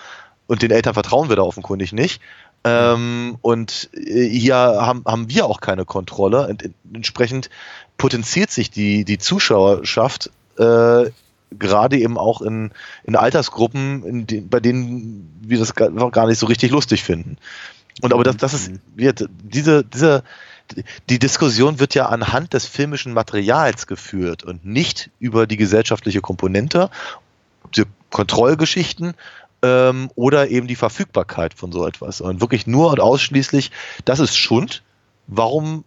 und den Eltern vertrauen wir da offenkundig nicht. Ähm, und äh, hier haben, haben wir auch keine Kontrolle. Und entsprechend potenziert sich die, die Zuschauerschaft äh, gerade eben auch in, in Altersgruppen, in die, bei denen wir das gar, gar nicht so richtig lustig finden. Und aber das, das ist, mhm. wird, diese, diese, die Diskussion wird ja anhand des filmischen Materials geführt und nicht über die gesellschaftliche Komponente, die Kontrollgeschichten ähm, oder eben die Verfügbarkeit von so etwas. Und wirklich nur und ausschließlich, das ist Schund. Warum,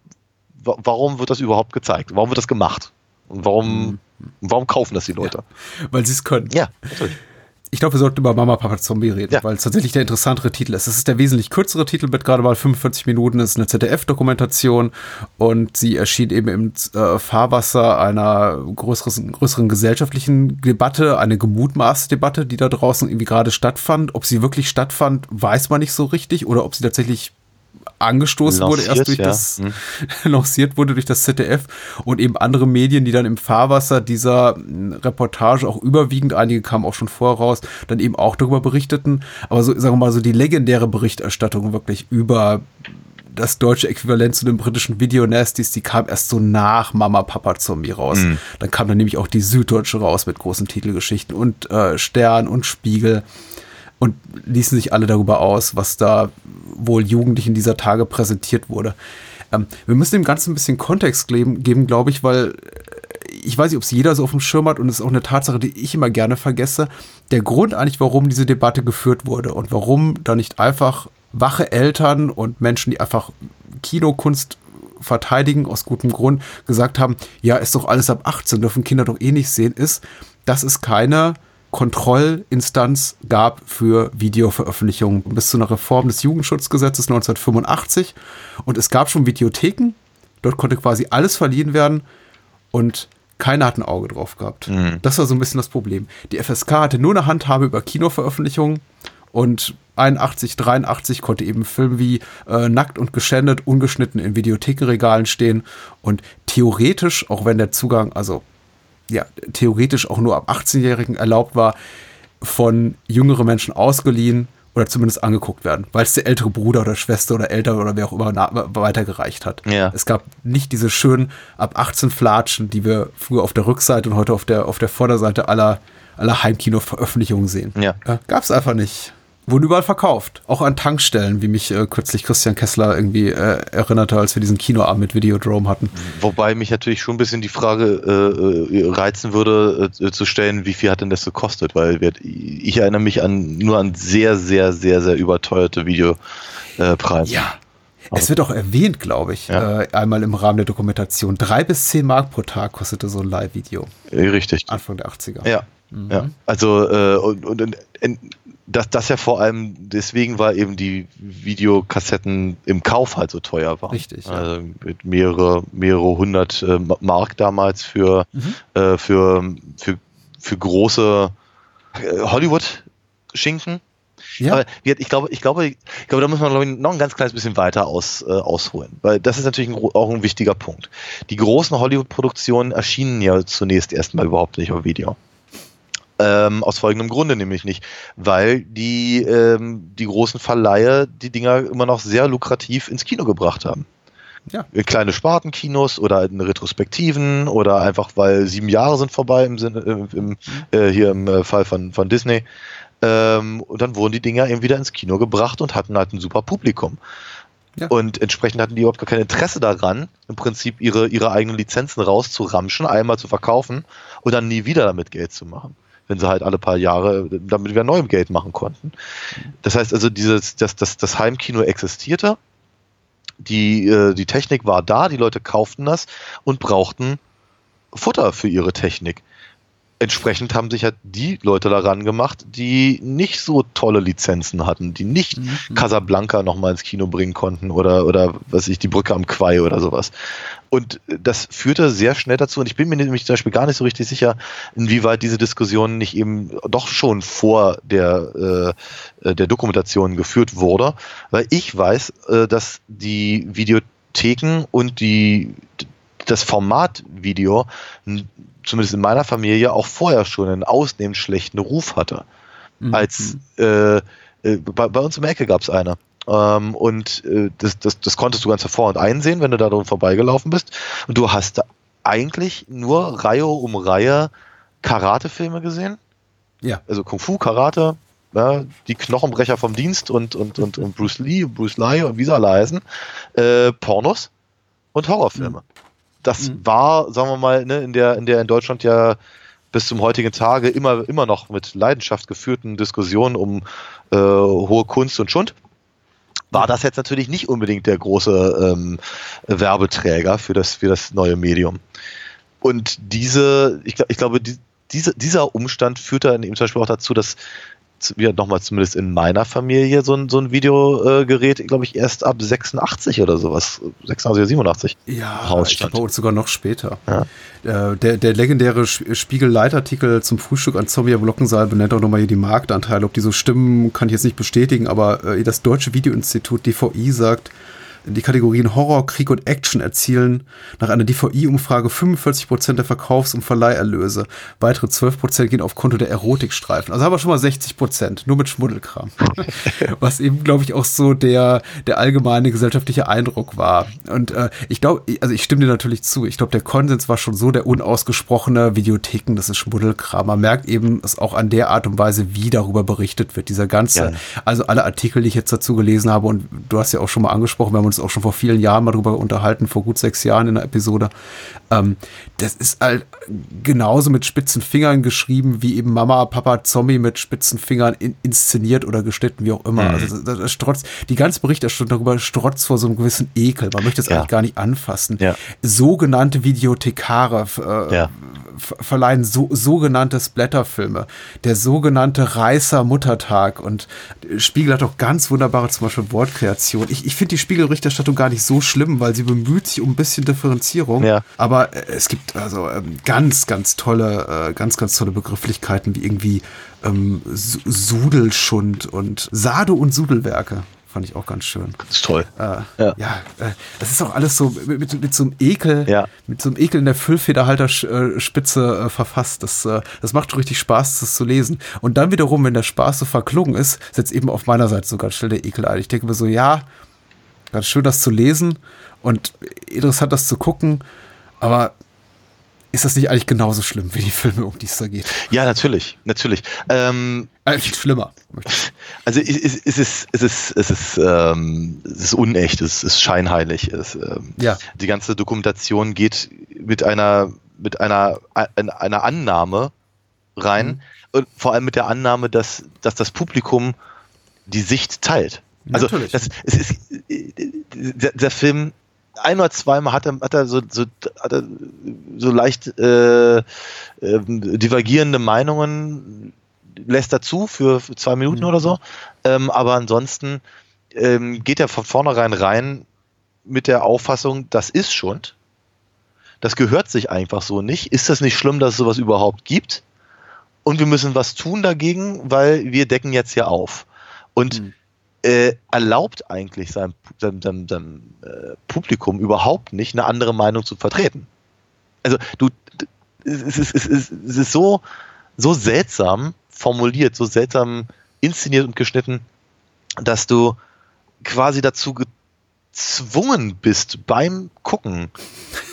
warum wird das überhaupt gezeigt? Warum wird das gemacht? Und warum, mhm. warum kaufen das die Leute?
Ja, weil sie es können.
Ja, natürlich
ich glaube, wir sollten über Mama Papa Zombie reden, ja. weil es tatsächlich der interessantere Titel ist. Es ist der wesentlich kürzere Titel mit gerade mal 45 Minuten. Es ist eine ZDF-Dokumentation und sie erschien eben im äh, Fahrwasser einer größeren, größeren gesellschaftlichen Debatte, eine gemutmaßte Debatte, die da draußen irgendwie gerade stattfand. Ob sie wirklich stattfand, weiß man nicht so richtig oder ob sie tatsächlich angestoßen lanciert, wurde, erst durch ja. das, hm. lanciert wurde durch das ZDF und eben andere Medien, die dann im Fahrwasser dieser hm, Reportage auch überwiegend, einige kamen auch schon vorher raus, dann eben auch darüber berichteten. Aber so, sagen wir mal, so die legendäre Berichterstattung wirklich über das deutsche Äquivalent zu den britischen Videonasties, die kam erst so nach Mama Papa Zombie raus. Mhm. Dann kam dann nämlich auch die Süddeutsche raus mit großen Titelgeschichten und äh, Stern und Spiegel und ließen sich alle darüber aus, was da wohl Jugendlichen dieser Tage präsentiert wurde. Ähm, wir müssen dem Ganzen ein bisschen Kontext geben, geben glaube ich, weil äh, ich weiß nicht, ob es jeder so auf dem Schirm hat und es ist auch eine Tatsache, die ich immer gerne vergesse. Der Grund eigentlich, warum diese Debatte geführt wurde und warum da nicht einfach wache Eltern und Menschen, die einfach Kinokunst verteidigen, aus gutem Grund gesagt haben, ja, ist doch alles ab 18, dürfen Kinder doch eh nicht sehen, ist, dass es keine Kontrollinstanz gab für Videoveröffentlichungen bis zu einer Reform des Jugendschutzgesetzes 1985. Und es gab schon Videotheken. Dort konnte quasi alles verliehen werden und keiner hat ein Auge drauf gehabt. Mhm. Das war so ein bisschen das Problem. Die FSK hatte nur eine Handhabe über Kinoveröffentlichungen und 81, 83 konnte eben Film wie äh, Nackt und Geschändet ungeschnitten in Videothekenregalen stehen und theoretisch, auch wenn der Zugang, also ja theoretisch auch nur ab 18-Jährigen erlaubt war, von jüngeren Menschen ausgeliehen oder zumindest angeguckt werden, weil es der ältere Bruder oder Schwester oder Eltern oder wer auch immer weitergereicht hat.
Ja.
Es gab nicht diese schönen ab 18 Flatschen, die wir früher auf der Rückseite und heute auf der, auf der Vorderseite aller, aller Heimkino-Veröffentlichungen sehen.
Ja.
ja Gab es einfach nicht wurden überall verkauft. Auch an Tankstellen, wie mich äh, kürzlich Christian Kessler irgendwie äh, erinnerte, als wir diesen Kinoabend mit Videodrome hatten.
Wobei mich natürlich schon ein bisschen die Frage äh, äh reizen würde, äh, zu stellen, wie viel hat denn das gekostet? Weil wir, ich erinnere mich an nur an sehr, sehr, sehr, sehr überteuerte Videopreise.
ja. Es wird auch erwähnt, glaube ich, ja. äh, einmal im Rahmen der Dokumentation. Drei bis zehn Mark pro Tag kostete so ein Live-Video.
Richtig.
Anfang der 80er.
Ja. Mhm. ja. Also, äh, und, und, und das, das ja vor allem deswegen war eben die Videokassetten im Kauf halt so teuer war.
Richtig. Ja.
Also mit mehrere, mehrere hundert äh, Mark damals für, mhm. äh, für, für, für große äh, Hollywood-Schinken. Ja. Aber ich glaube, ich glaube, ich glaube, da muss man ich, noch ein ganz kleines bisschen weiter aus, äh, ausholen, weil das ist natürlich ein, auch ein wichtiger Punkt. Die großen Hollywood-Produktionen erschienen ja zunächst erstmal überhaupt nicht auf Video. Ähm, aus folgendem Grunde nämlich nicht, weil die, ähm, die großen Verleiher die Dinger immer noch sehr lukrativ ins Kino gebracht haben. Ja. Kleine Spartenkinos oder in Retrospektiven oder einfach weil sieben Jahre sind vorbei im Sinne, äh, im, äh, hier im äh, Fall von, von Disney. Ähm, und dann wurden die Dinger eben wieder ins Kino gebracht und hatten halt ein super Publikum. Ja. Und entsprechend hatten die überhaupt gar kein Interesse daran, im Prinzip ihre, ihre eigenen Lizenzen rauszuramschen, einmal zu verkaufen und dann nie wieder damit Geld zu machen. Wenn sie halt alle paar Jahre damit wieder neuem Geld machen konnten. Das heißt also, dieses, das, das, das Heimkino existierte, die, äh, die Technik war da, die Leute kauften das und brauchten Futter für ihre Technik entsprechend haben sich halt die Leute daran gemacht, die nicht so tolle Lizenzen hatten, die nicht mhm. Casablanca nochmal ins Kino bringen konnten oder, oder was ich, die Brücke am Quai oder sowas. Und das führte sehr schnell dazu, und ich bin mir nämlich zum Beispiel gar nicht so richtig sicher, inwieweit diese Diskussion nicht eben doch schon vor der, äh, der Dokumentation geführt wurde, weil ich weiß, äh, dass die Videotheken und die das Format Video zumindest in meiner Familie, auch vorher schon einen ausnehmend schlechten Ruf hatte. Mhm. Als äh, äh, bei, bei, uns im Ecke gab es eine. Ähm, und äh, das, das, das konntest du ganz hervorragend einsehen, wenn du da drin vorbeigelaufen bist. Und du hast eigentlich nur Reihe um Reihe Karate-Filme gesehen. Ja. Also Kung Fu, Karate, ja, die Knochenbrecher vom Dienst und, und, und, und Bruce Lee, Bruce Lee und wie sie alle heißen, äh, Pornos und Horrorfilme. Mhm das mhm. war, sagen wir mal, ne, in der in der in Deutschland ja bis zum heutigen Tage immer immer noch mit Leidenschaft geführten Diskussionen um äh, hohe Kunst und Schund war das jetzt natürlich nicht unbedingt der große ähm, Werbeträger für das für das neue Medium. Und diese, ich, ich glaube, die, diese, dieser Umstand führt dann eben zum Beispiel auch dazu, dass ja, nochmal zumindest in meiner Familie so ein, so ein Videogerät, glaube ich, erst ab 86 oder sowas, 86 oder 87
ja, rausstand. Ja, sogar noch später. Ja. Äh, der, der legendäre Spiegel-Leitartikel zum Frühstück an Zombie am Glockensaal benennt auch nochmal hier die Marktanteile. Ob die so stimmen, kann ich jetzt nicht bestätigen, aber äh, das Deutsche Videoinstitut DVI sagt, die Kategorien Horror, Krieg und Action erzielen nach einer DVI-Umfrage 45% der Verkaufs- und Verleiherlöse. Weitere 12% gehen auf Konto der Erotikstreifen. Also haben wir schon mal 60%, nur mit Schmuddelkram. Was eben, glaube ich, auch so der, der allgemeine gesellschaftliche Eindruck war. Und äh, ich glaube, also ich stimme dir natürlich zu. Ich glaube, der Konsens war schon so der unausgesprochene Videotheken, das ist Schmuddelkram. Man merkt eben es auch an der Art und Weise, wie darüber berichtet wird. Dieser ganze, ja. also alle Artikel, die ich jetzt dazu gelesen habe, und du hast ja auch schon mal angesprochen, wir haben uns auch schon vor vielen Jahren mal drüber unterhalten, vor gut sechs Jahren in einer Episode. Ähm, das ist halt genauso mit spitzen Fingern geschrieben, wie eben Mama, Papa, Zombie mit spitzen Fingern in, inszeniert oder geschnitten, wie auch immer. Mhm. Also das, das strotzt, die ganze Berichterstattung darüber strotzt vor so einem gewissen Ekel. Man möchte es ja. eigentlich gar nicht anfassen. Ja. Sogenannte Videothekare äh, ja. verleihen so, sogenannte Splatterfilme. Der sogenannte Reißer Muttertag und Spiegel hat auch ganz wunderbare zum Beispiel Wortkreation. Ich, ich finde die Spiegelberichterstattung gar nicht so schlimm, weil sie bemüht sich um ein bisschen Differenzierung. Ja. Aber äh, es gibt also ähm, ganz, ganz tolle, äh, ganz, ganz tolle Begrifflichkeiten wie irgendwie ähm, Sudelschund und Sado und Sudelwerke. Fand ich auch ganz schön.
Das ist toll.
Äh, ja, ja äh, das ist auch alles so mit, mit, mit so einem Ekel, ja. mit so einem Ekel in der Füllfederhalterspitze äh, verfasst. Das, äh, das macht richtig Spaß, das zu lesen. Und dann wiederum, wenn der Spaß so verklungen ist, setzt eben auf meiner Seite so ganz schnell der Ekel ein. Ich denke mir so, ja, ganz schön das zu lesen und interessant das zu gucken, aber ist das nicht eigentlich genauso schlimm wie die Filme, um die es da geht?
Ja, natürlich, natürlich. Ähm,
äh, viel schlimmer.
Also es, es, es ist, es ist, es ist, ähm, es ist unecht, es ist scheinheilig. Es, ähm, ja. Die ganze Dokumentation geht mit einer, mit einer, einer Annahme rein mhm. und vor allem mit der Annahme, dass, dass das Publikum die Sicht teilt. Also Natürlich. das, es ist, der, der Film ein oder zweimal hat er, hat er so, so, hat er so leicht äh, äh, divergierende Meinungen, lässt dazu für zwei Minuten mhm. oder so. Ähm, aber ansonsten ähm, geht er von vornherein rein mit der Auffassung, das ist Schund. Das gehört sich einfach so nicht. Ist das nicht schlimm, dass es sowas überhaupt gibt? Und wir müssen was tun dagegen, weil wir decken jetzt hier auf. Und mhm äh, erlaubt eigentlich seinem, seinem, seinem, seinem äh, Publikum überhaupt nicht, eine andere Meinung zu vertreten. Also du, es ist, es ist, es ist so, so seltsam formuliert, so seltsam inszeniert und geschnitten, dass du quasi dazu gezwungen bist beim Gucken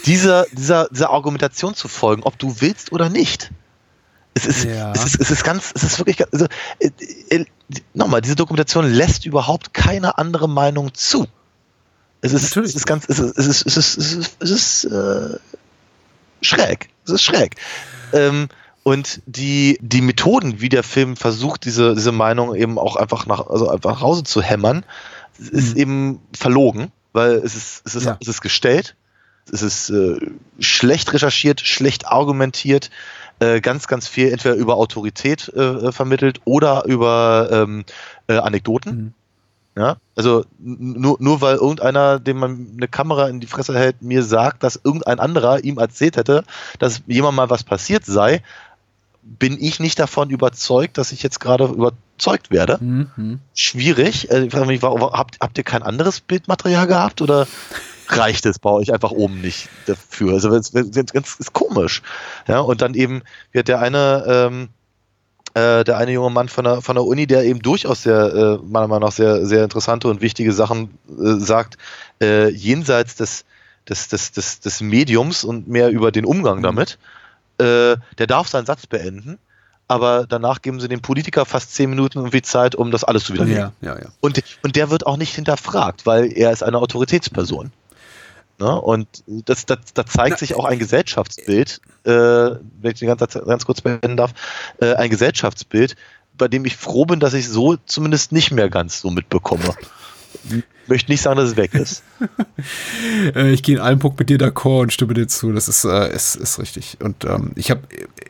dieser, dieser, dieser Argumentation zu folgen, ob du willst oder nicht. Es ist, ja. es ist, es ist ganz, es ist wirklich, also, äh, äh, nochmal, diese Dokumentation lässt überhaupt keine andere Meinung zu. Es ist, es ist ganz, es ist, es ist, es ist, es ist, es ist äh, schräg. Es ist schräg. Ähm, und die, die Methoden, wie der Film versucht, diese, diese Meinung eben auch einfach nach, also einfach nach Hause zu hämmern, ist mhm. eben verlogen, weil es ist, es ist, ja. es ist gestellt, es ist äh, schlecht recherchiert, schlecht argumentiert, äh, ganz, ganz viel entweder über Autorität äh, vermittelt oder über ähm, äh, Anekdoten. Mhm. Ja, also nur, nur weil irgendeiner, dem man eine Kamera in die Fresse hält, mir sagt, dass irgendein anderer ihm erzählt hätte, dass jemand mal was passiert sei, bin ich nicht davon überzeugt, dass ich jetzt gerade überzeugt werde. Mhm. Schwierig. Äh, ich frage mich, habt, habt ihr kein anderes Bildmaterial gehabt oder reicht es bei euch einfach oben nicht dafür? Also das ist komisch. Ja, und dann eben wird der eine ähm, äh, der eine junge Mann von der, von der Uni, der eben durchaus sehr, äh, meiner Meinung nach sehr, sehr interessante und wichtige Sachen äh, sagt, äh, jenseits des, des, des, des, des Mediums und mehr über den Umgang mhm. damit, äh, der darf seinen Satz beenden aber danach geben sie dem Politiker fast zehn Minuten irgendwie Zeit, um das alles zu widerlegen. Ja, ja, ja. Und, und der wird auch nicht hinterfragt, weil er ist eine Autoritätsperson. Ne? Und das, das, da zeigt sich auch ein Gesellschaftsbild, äh, wenn ich den ganz, ganz kurz beenden darf, äh, ein Gesellschaftsbild, bei dem ich froh bin, dass ich so zumindest nicht mehr ganz so mitbekomme möchte nicht sagen, dass es weg ist.
Äh, ich gehe in allen Punkten mit dir d'accord und stimme dir zu. Das ist, äh, ist, ist richtig. Und ähm, ich habe,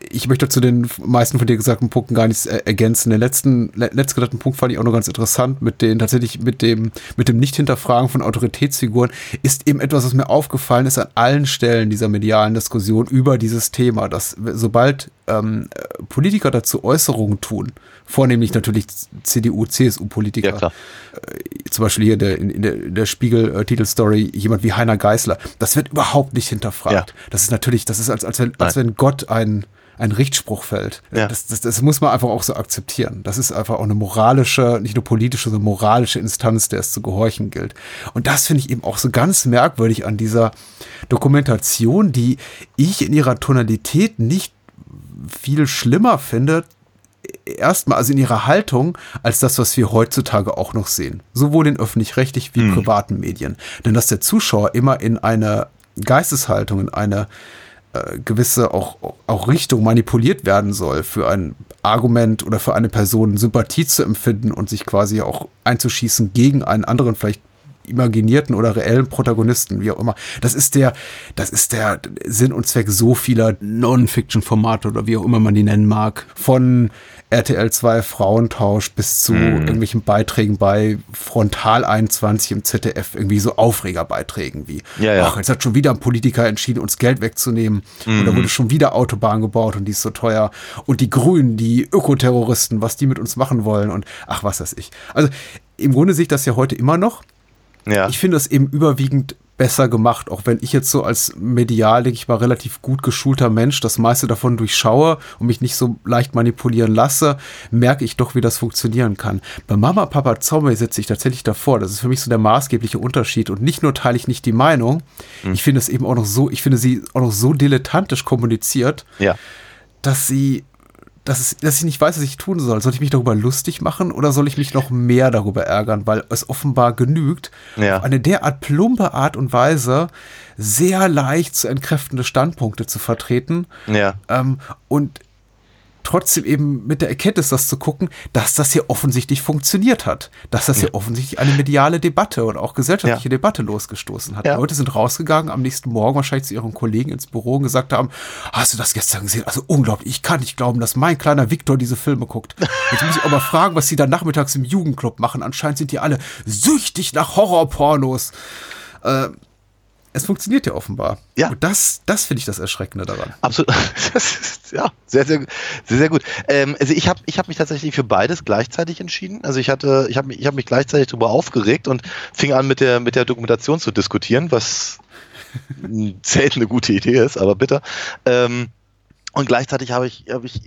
ich möchte zu den meisten von dir gesagten Punkten gar nichts äh, ergänzen. Den letzten, letztgenannten Punkt fand ich auch noch ganz interessant. Mit den tatsächlich mit dem, mit dem Nicht-Hinterfragen von Autoritätsfiguren ist eben etwas, was mir aufgefallen ist an allen Stellen dieser medialen Diskussion über dieses Thema, dass sobald ähm, Politiker dazu Äußerungen tun, vornehmlich natürlich CDU, CSU-Politiker, ja, äh, zum Beispiel hier der, in, der, der Spiegel-Titelstory jemand wie Heiner Geißler, das wird überhaupt nicht hinterfragt. Ja. Das ist natürlich, das ist als, als, wenn, als wenn Gott ein ein Richtspruch fällt. Ja. Das, das, das muss man einfach auch so akzeptieren. Das ist einfach auch eine moralische, nicht nur politische, sondern moralische Instanz, der es zu gehorchen gilt. Und das finde ich eben auch so ganz merkwürdig an dieser Dokumentation, die ich in ihrer Tonalität nicht viel schlimmer finde, erstmal, also in ihrer Haltung, als das, was wir heutzutage auch noch sehen. Sowohl in öffentlich-rechtlich wie mhm. privaten Medien. Denn dass der Zuschauer immer in eine Geisteshaltung, in eine äh, gewisse auch, auch Richtung manipuliert werden soll, für ein Argument oder für eine Person Sympathie zu empfinden und sich quasi auch einzuschießen gegen einen anderen, vielleicht imaginierten oder reellen Protagonisten, wie auch immer. Das ist der, das ist der Sinn und Zweck so vieler Non-Fiction-Formate oder wie auch immer man die nennen mag. Von RTL 2 Frauentausch bis zu mm. irgendwelchen Beiträgen bei Frontal 21 im ZDF, irgendwie so Aufregerbeiträgen wie, ja, ja. ach, jetzt hat schon wieder ein Politiker entschieden, uns Geld wegzunehmen mm. und da mhm. wurde schon wieder Autobahn gebaut und die ist so teuer und die Grünen, die Ökoterroristen, was die mit uns machen wollen und ach, was weiß ich. Also im Grunde sehe ich das ja heute immer noch ja. Ich finde es eben überwiegend besser gemacht, auch wenn ich jetzt so als medial, denke ich mal, relativ gut geschulter Mensch das meiste davon durchschaue und mich nicht so leicht manipulieren lasse, merke ich doch, wie das funktionieren kann. Bei Mama, Papa, Zombie setze ich tatsächlich davor. Das ist für mich so der maßgebliche Unterschied. Und nicht nur teile ich nicht die Meinung, hm. ich finde es eben auch noch so, ich finde sie auch noch so dilettantisch kommuniziert, ja. dass sie dass, es, dass ich nicht weiß, was ich tun soll. Soll ich mich darüber lustig machen oder soll ich mich noch mehr darüber ärgern, weil es offenbar genügt, ja. auf eine derart plumpe Art und Weise sehr leicht zu entkräftende Standpunkte zu vertreten. Ja. Ähm, und trotzdem eben mit der Erkenntnis das zu gucken, dass das hier offensichtlich funktioniert hat. Dass das hier offensichtlich eine mediale Debatte und auch gesellschaftliche ja. Debatte losgestoßen hat. Ja. Leute sind rausgegangen am nächsten Morgen wahrscheinlich zu ihren Kollegen ins Büro und gesagt haben, hast du das gestern gesehen? Also unglaublich, ich kann nicht glauben, dass mein kleiner Viktor diese Filme guckt. Jetzt muss ich aber fragen, was sie dann nachmittags im Jugendclub machen. Anscheinend sind die alle süchtig nach Horrorpornos. Äh, es funktioniert ja offenbar. Ja. Und das, das finde ich das Erschreckende daran.
Absolut. ja, sehr, sehr, sehr, sehr gut. Ähm, also ich habe ich hab mich tatsächlich für beides gleichzeitig entschieden. Also ich hatte, ich habe mich, ich hab mich gleichzeitig darüber aufgeregt und fing an mit der, mit der Dokumentation zu diskutieren, was selten eine gute Idee ist, aber bitte. Ähm, und gleichzeitig habe ich, habe ich,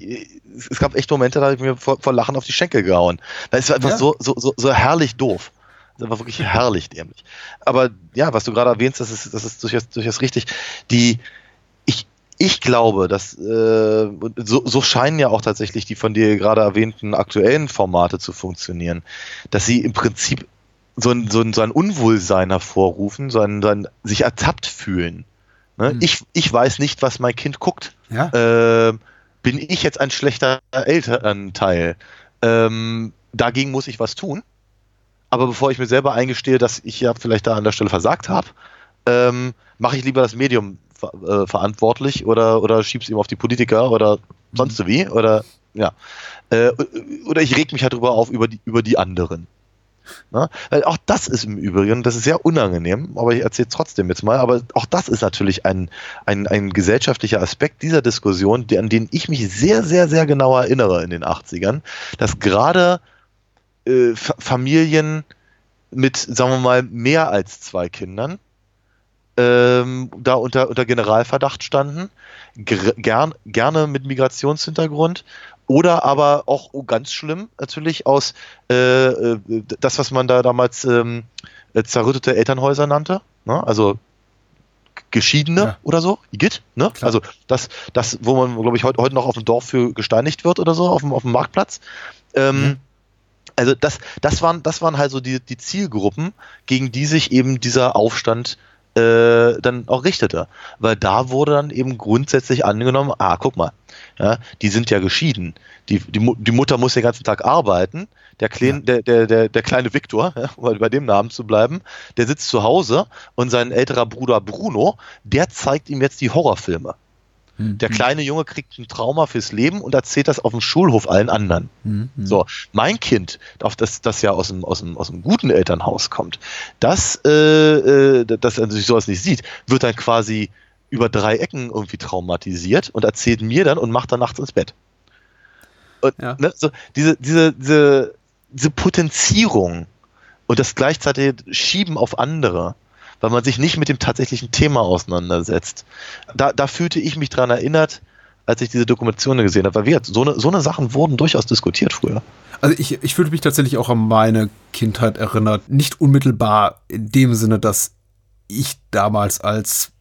es gab echt Momente, da habe ich mir vor, vor Lachen auf die Schenkel gehauen. Weil es war einfach ja. so, so, so, so herrlich doof. Das war wirklich herrlich dämlich. Aber ja, was du gerade erwähnst, das ist, das ist durchaus, durchaus richtig. Die, ich, ich glaube, dass äh, so, so scheinen ja auch tatsächlich die von dir gerade erwähnten aktuellen Formate zu funktionieren, dass sie im Prinzip so ein, so ein, so ein Unwohlsein hervorrufen, so ein, so ein sich ertappt fühlen. Ne?
Hm.
Ich, ich weiß nicht, was mein Kind guckt.
Ja.
Äh, bin ich jetzt ein schlechter Elternteil? Ähm, dagegen muss ich was tun. Aber bevor ich mir selber eingestehe, dass ich ja vielleicht da an der Stelle versagt habe, ähm, mache ich lieber das Medium ver äh, verantwortlich oder, oder schieb's ihm auf die Politiker oder sonst so wie. Oder ja. Äh, oder ich reg mich halt drüber auf über die, über die anderen. Ne? Weil auch das ist im Übrigen, das ist sehr unangenehm, aber ich erzähle trotzdem jetzt mal, aber auch das ist natürlich ein, ein, ein gesellschaftlicher Aspekt dieser Diskussion, die, an den ich mich sehr, sehr, sehr genau erinnere in den 80ern, dass gerade äh, Fa- Familien mit, sagen wir mal, mehr als zwei Kindern ähm, da unter, unter Generalverdacht standen, ger gern, gerne mit Migrationshintergrund oder aber auch oh, ganz schlimm natürlich aus äh, äh, das, was man da damals ähm, äh, zerrüttete Elternhäuser nannte, ne? also Geschiedene
Ja.
oder so, Igitt, ne?
Klar.
Also das, das, wo man, glaube ich, heute, heute noch auf dem Dorf für gesteinigt wird oder so, auf dem, auf dem Marktplatz. Ähm,
Ja.
Also das, das waren, das waren halt so die, die Zielgruppen, gegen die sich eben dieser Aufstand äh, dann auch richtete. Weil da wurde dann eben grundsätzlich angenommen, ah, guck mal, ja, die sind ja geschieden. Die, die, die Mutter muss den ganzen Tag arbeiten. Der, Klein, der, der, der, der kleine Viktor, ja, um bei dem Namen zu bleiben, der sitzt zu Hause und sein älterer Bruder Bruno, der zeigt ihm jetzt die Horrorfilme.
Hm.
Der kleine Junge kriegt ein Trauma fürs Leben und erzählt das auf dem Schulhof allen anderen.
Hm, hm.
So, mein Kind, auf das, das ja aus dem, aus, dem, aus dem guten Elternhaus kommt, das, äh, äh, das natürlich sowas nicht sieht, wird dann quasi über drei Ecken irgendwie traumatisiert und erzählt mir dann und macht dann nachts ins Bett. Und
Ja.
ne, so, diese, diese, diese, diese Potenzierung und das gleichzeitig Schieben auf andere, weil man sich nicht mit dem tatsächlichen Thema auseinandersetzt. Da, da fühlte ich mich dran erinnert, als ich diese Dokumentation gesehen habe. Weil wir, so eine, so eine Sachen wurden durchaus diskutiert früher.
Also ich, ich fühlte mich tatsächlich auch an meine Kindheit erinnert. Nicht unmittelbar in dem Sinne, dass ich damals als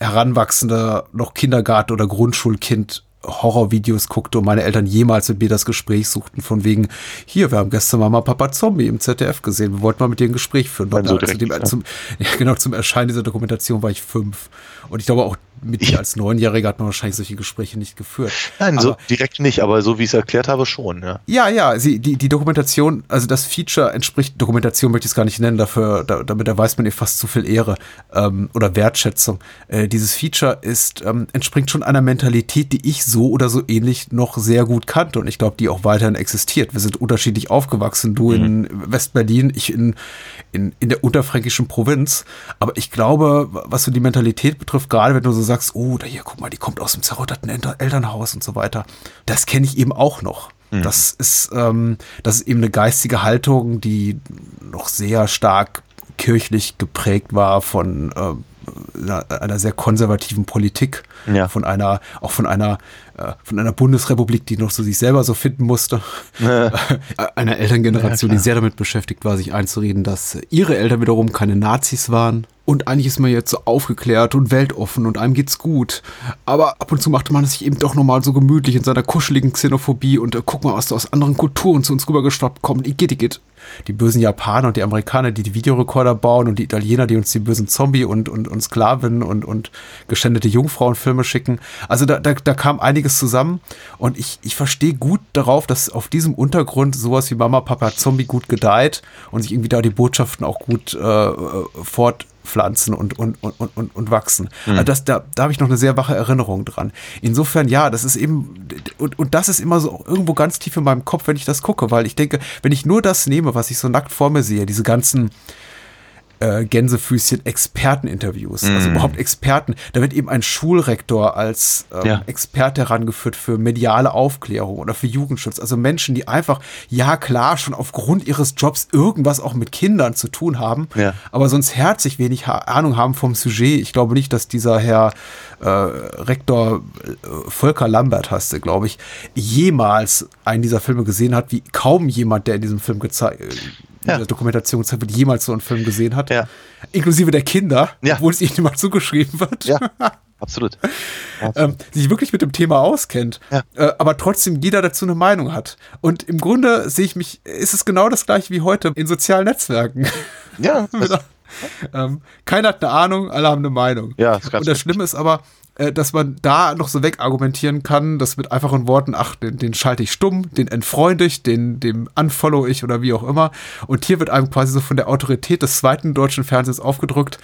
heranwachsender noch Kindergarten- oder Grundschulkind Horrorvideos guckte und meine Eltern jemals mit mir das Gespräch suchten von wegen, hier, wir haben gestern Mama Papa Zombie im ZDF gesehen, wir wollten mal mit dir ein Gespräch führen.
Nein, so
zu
direkt,
dem,
ja.
zum, ja, genau, zum Erscheinen dieser Dokumentation war ich fünf. Und ich glaube auch mit dir als Neunjähriger hat man wahrscheinlich solche Gespräche nicht geführt.
Nein, so
Aber-
direkt nicht, aber so wie ich es erklärt habe, schon, ja.
Ja, ja, sie, die, die Dokumentation, also das Feature entspricht, Dokumentation möchte ich es gar nicht nennen, dafür, da, damit erweist man ihr fast zu viel Ehre ähm, oder Wertschätzung. Äh, dieses Feature ist, ähm, entspringt schon einer Mentalität, die ich so oder so ähnlich noch sehr gut kannte und ich glaube, die auch weiterhin existiert. Wir sind unterschiedlich aufgewachsen, du in Westberlin, ich in, in, in der unterfränkischen Provinz, aber ich glaube, was so die Mentalität betrifft, gerade wenn du so sagst, oh, da hier, guck mal, die kommt aus dem zerrütterten Elter- Elternhaus und so weiter, das kenne ich eben auch noch. Das ist, ähm, das ist eben eine geistige Haltung, die noch sehr stark kirchlich geprägt war von äh, einer, einer sehr konservativen Politik,
Ja.
von einer, auch von einer, äh, von einer Bundesrepublik, die noch so sich selber so finden musste, Äh, einer Elterngeneration, die sehr damit beschäftigt war, sich einzureden, dass ihre Eltern wiederum keine Nazis waren. Und eigentlich ist man jetzt so aufgeklärt und weltoffen und einem geht's gut. Aber ab und zu machte man es sich eben doch nochmal so gemütlich in seiner kuscheligen Xenophobie und äh, guck mal, was da aus anderen Kulturen zu uns rübergeschwappt kommt. Igitt, igitt. Die bösen Japaner und die Amerikaner, die die Videorekorder bauen und die Italiener, die uns die bösen Zombie und, und, und Sklaven und, und geschändete Jungfrauenfilme schicken. Also da, da, da kam einiges zusammen und ich, ich verstehe gut darauf, dass auf diesem Untergrund sowas wie Mama, Papa, Zombie gut gedeiht und sich irgendwie da die Botschaften auch gut äh, äh, fortpflanzen und, und, und, und, und, wachsen. Also das, da, da habe ich noch eine sehr wache Erinnerung dran. Insofern, ja, das ist eben, und, und das ist immer so irgendwo ganz tief in meinem Kopf, wenn ich das gucke, weil ich denke, wenn ich nur das nehme, was ich so nackt vor mir sehe, diese ganzen äh, Gänsefüßchen Experteninterviews, also überhaupt Experten. Da wird eben ein Schulrektor als ähm,
Ja.
Experte herangeführt für mediale Aufklärung oder für Jugendschutz. Also Menschen, die einfach, ja klar, schon aufgrund ihres Jobs irgendwas auch mit Kindern zu tun haben,
Ja.
aber sonst herzlich wenig Ahnung haben vom Sujet. Ich glaube nicht, dass dieser Herr äh, Rektor äh, Volker Lambert heißt er, glaube ich, jemals einen dieser Filme gesehen hat, wie kaum jemand, der in diesem Film gezeigt
Ja.
dieser Dokumentation jemals so einen Film gesehen hat.
Ja.
Inklusive der Kinder,
Ja.
obwohl es ihnen immer zugeschrieben wird.
Ja. absolut.
ähm, sich wirklich mit dem Thema auskennt,
Ja.
äh, aber trotzdem jeder dazu eine Meinung hat. Und im Grunde sehe ich mich, ist es genau das gleiche wie heute in sozialen Netzwerken.
Ja, das,
ähm, keiner hat eine Ahnung, alle haben eine Meinung.
ja, ganz
Und das Schlimme ist aber, äh, dass man da noch so wegargumentieren kann, dass mit einfachen Worten, ach, den, den schalte ich stumm, den entfreunde ich, den, dem unfollow ich oder wie auch immer. Und hier wird einem quasi so von der Autorität des zweiten deutschen Fernsehens aufgedrückt,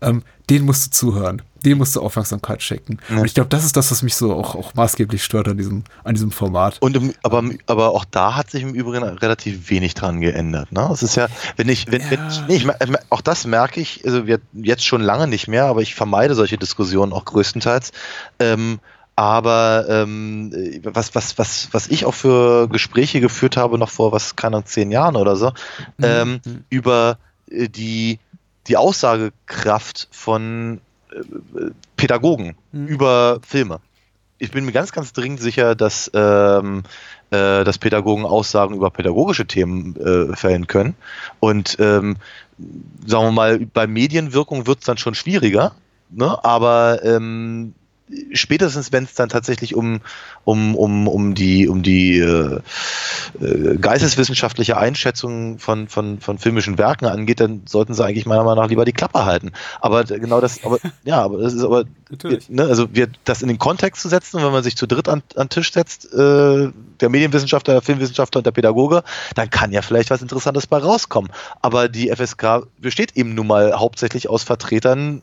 ähm, den musst du zuhören, den musst du Aufmerksamkeit schenken. Und ich glaube, das ist das, was mich so auch, auch maßgeblich stört an diesem, an diesem Format.
Und im, aber, aber auch da hat sich im Übrigen relativ wenig dran geändert. Ne? Es ist ja, wenn ich, wenn, wenn ich, nee, ich, auch das merke ich, also wir, jetzt schon lange nicht mehr, aber ich vermeide solche Diskussionen auch größtenteils. Ähm, aber ähm, was, was, was, was ich auch für Gespräche geführt habe, noch vor, was, keine Ahnung, zehn Jahren oder so, ähm, über äh, die, die Aussagekraft von Pädagogen über Filme. Ich bin mir ganz, ganz dringend sicher, dass, ähm, äh, dass Pädagogen Aussagen über pädagogische Themen äh, fällen können. Und ähm, sagen wir mal, bei Medienwirkung wird es dann schon schwieriger. Ne? Aber ähm, spätestens wenn es dann tatsächlich um, um, um, um die, um die äh, äh, geisteswissenschaftliche Einschätzung von, von, von filmischen Werken angeht, dann sollten sie eigentlich meiner Meinung nach lieber die Klappe halten. Aber genau das, aber ja, aber das ist aber
Natürlich.
ne, also wir das in den Kontext zu setzen, wenn man sich zu dritt an, an den Tisch setzt, äh, der Medienwissenschaftler, der Filmwissenschaftler und der Pädagoge, dann kann ja vielleicht was Interessantes bei rauskommen. Aber die FSK besteht eben nun mal hauptsächlich aus Vertretern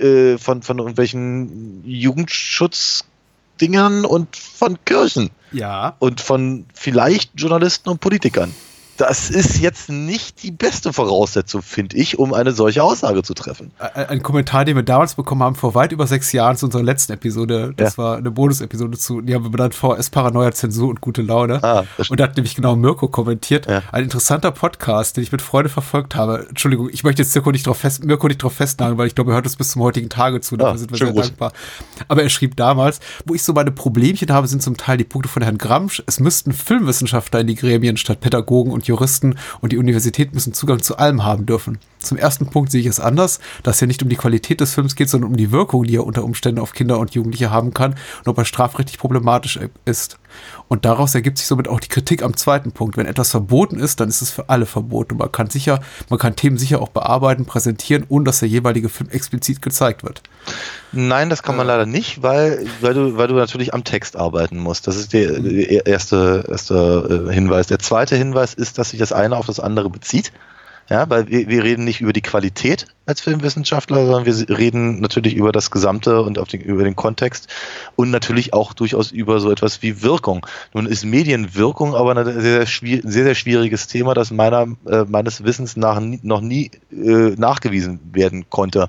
äh, von, von irgendwelchen Jugendschutzdingern und von Kirchen
Ja.
und von vielleicht Journalisten und Politikern. Das ist jetzt nicht die beste Voraussetzung, finde ich, um eine solche Aussage zu treffen.
Ein, ein Kommentar, den wir damals bekommen haben, vor weit über sechs Jahren zu unserer letzten Episode. Das war eine Bonus-Episode zu, die haben wir benannt VS Paranoia, Zensur und gute Laune.
Ah,
und da hat nämlich genau Mirko kommentiert.
Ja.
Ein interessanter Podcast, den ich mit Freude verfolgt habe. Entschuldigung, ich möchte jetzt Mirko nicht drauf, fest, Mirko nicht drauf festnageln, weil ich glaube, er hört uns bis zum heutigen Tage zu. Dafür
Ah,
sind wir sehr
Gruß.
dankbar. Aber er schrieb damals, wo ich so meine Problemchen habe, sind zum Teil die Punkte von Herrn Gramsch. Es müssten Filmwissenschaftler in die Gremien statt Pädagogen und Juristen und die Universität müssen Zugang zu allem haben dürfen. Zum ersten Punkt sehe ich es anders, dass es ja nicht um die Qualität des Films geht, sondern um die Wirkung, die er unter Umständen auf Kinder und Jugendliche haben kann und ob er strafrechtlich problematisch ist. Und daraus ergibt sich somit auch die Kritik am zweiten Punkt. Wenn etwas verboten ist, dann ist es für alle verboten. Man kann sicher, man kann Themen sicher auch bearbeiten, präsentieren, ohne dass der jeweilige Film explizit gezeigt wird.
Nein, das kann man leider nicht, weil, weil, du, weil du natürlich am Text arbeiten musst. Das ist der, der erste, erste äh, Hinweis. Der zweite Hinweis ist, dass sich das eine auf das andere bezieht. Ja, weil wir, wir reden nicht über die Qualität als Filmwissenschaftler, sondern wir reden natürlich über das Gesamte und auf den, über den Kontext und natürlich auch durchaus über so etwas wie Wirkung. Nun ist Medienwirkung aber ein sehr, sehr, sehr, schwieriges Thema, das meiner, äh, meines Wissens nach noch nie äh, nachgewiesen werden konnte.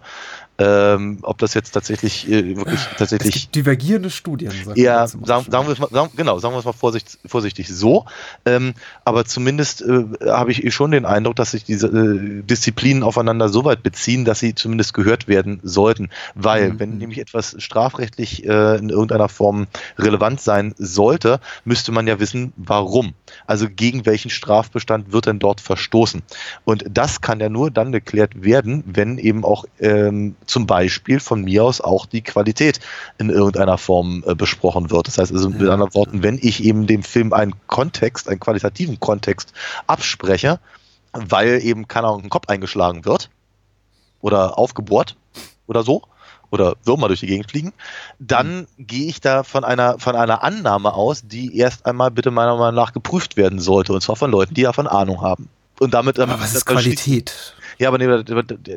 Ähm, ob das jetzt tatsächlich äh, wirklich tatsächlich
divergierende Studien. sagt
ja, sagen, sagen wir es mal, sagen, genau, sagen wir es mal vorsichtig, vorsichtig so. Ähm, aber zumindest äh, habe ich schon den Eindruck, dass sich diese äh, Disziplinen aufeinander so weit beziehen, dass sie zumindest gehört werden sollten. Weil,
Mhm.
wenn nämlich etwas strafrechtlich äh, in irgendeiner Form relevant sein sollte, müsste man ja wissen, warum. Also gegen welchen Strafbestand wird denn dort verstoßen? Und das kann ja nur dann geklärt werden, wenn eben auch ähm, zum Beispiel von mir aus auch die Qualität in irgendeiner Form äh, besprochen wird. Das heißt also mit anderen Worten, wenn ich eben dem Film einen Kontext, einen qualitativen Kontext abspreche, weil eben keine Ahnung ein Kopf eingeschlagen wird oder aufgebohrt oder so oder Würmer durch die Gegend fliegen, dann gehe ich da von einer, von einer Annahme aus, die erst einmal bitte meiner Meinung nach geprüft werden sollte, und zwar von Leuten, die davon Ahnung haben. Und damit, ähm,
Aber was ist
da schließt-
Qualität?
Ja, aber nee,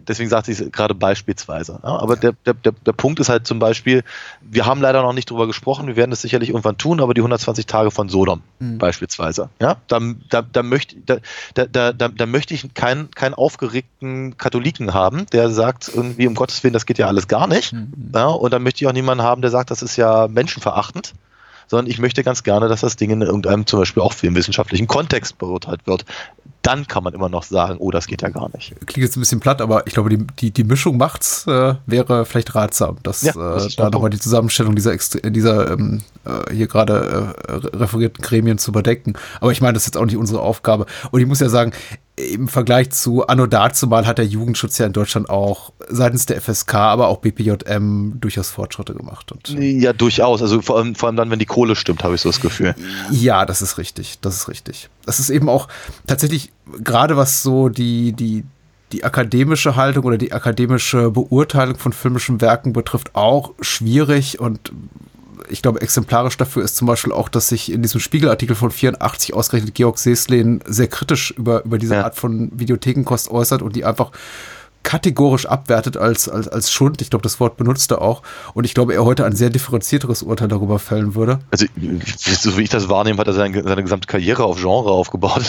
deswegen sagte ich es gerade beispielsweise. Ja, aber der, der, der, Punkt ist halt zum Beispiel, wir haben leider noch nicht drüber gesprochen, wir werden es sicherlich irgendwann tun, aber die 120 Tage von Sodom
Mhm.
beispielsweise. Ja, da, da, da, möchte, da, da, da, da, da möchte ich keinen, keinen aufgeregten Katholiken haben, der sagt irgendwie, um Gottes Willen, das geht ja alles gar nicht.
Mhm.
Ja, und dann möchte ich auch niemanden haben, der sagt, das ist ja menschenverachtend. Sondern ich möchte ganz gerne, dass das Ding in irgendeinem zum Beispiel auch filmwissenschaftlichen Kontext beurteilt wird. Dann kann man immer noch sagen, oh, das geht ja gar nicht.
Klingt jetzt ein bisschen platt, aber ich glaube, die, die, die Mischung macht's, äh, wäre vielleicht ratsam, dass
Ja, das
äh, da nochmal die Zusammenstellung dieser, Extre- dieser ähm, äh, hier gerade äh, referierten Gremien zu überdenken. Aber ich meine, das ist jetzt auch nicht unsere Aufgabe. Und ich muss ja sagen, im Vergleich zu Anno dazumal hat der Jugendschutz ja in Deutschland auch seitens der FSK, aber auch BPJM durchaus Fortschritte gemacht. Und,
ja, durchaus. Also vor allem, vor allem dann, wenn die Kohle stimmt, habe ich so das Gefühl.
Ja, das ist richtig. Das ist richtig. Das ist eben auch tatsächlich gerade was so die, die, die akademische Haltung oder die akademische Beurteilung von filmischen Werken betrifft, auch schwierig und ich glaube, exemplarisch dafür ist zum Beispiel auch, dass sich in diesem Spiegelartikel von 84 ausgerechnet Georg Seslin sehr kritisch über, über diese ja. Art von Videothekenkost äußert und die einfach kategorisch abwertet als, als, als Schund. Ich glaube, das Wort benutzt er auch. Und ich glaube, er heute ein sehr differenzierteres Urteil darüber fällen würde.
Also, so wie ich das wahrnehme, hat er seine, seine gesamte Karriere auf Genre aufgebaut.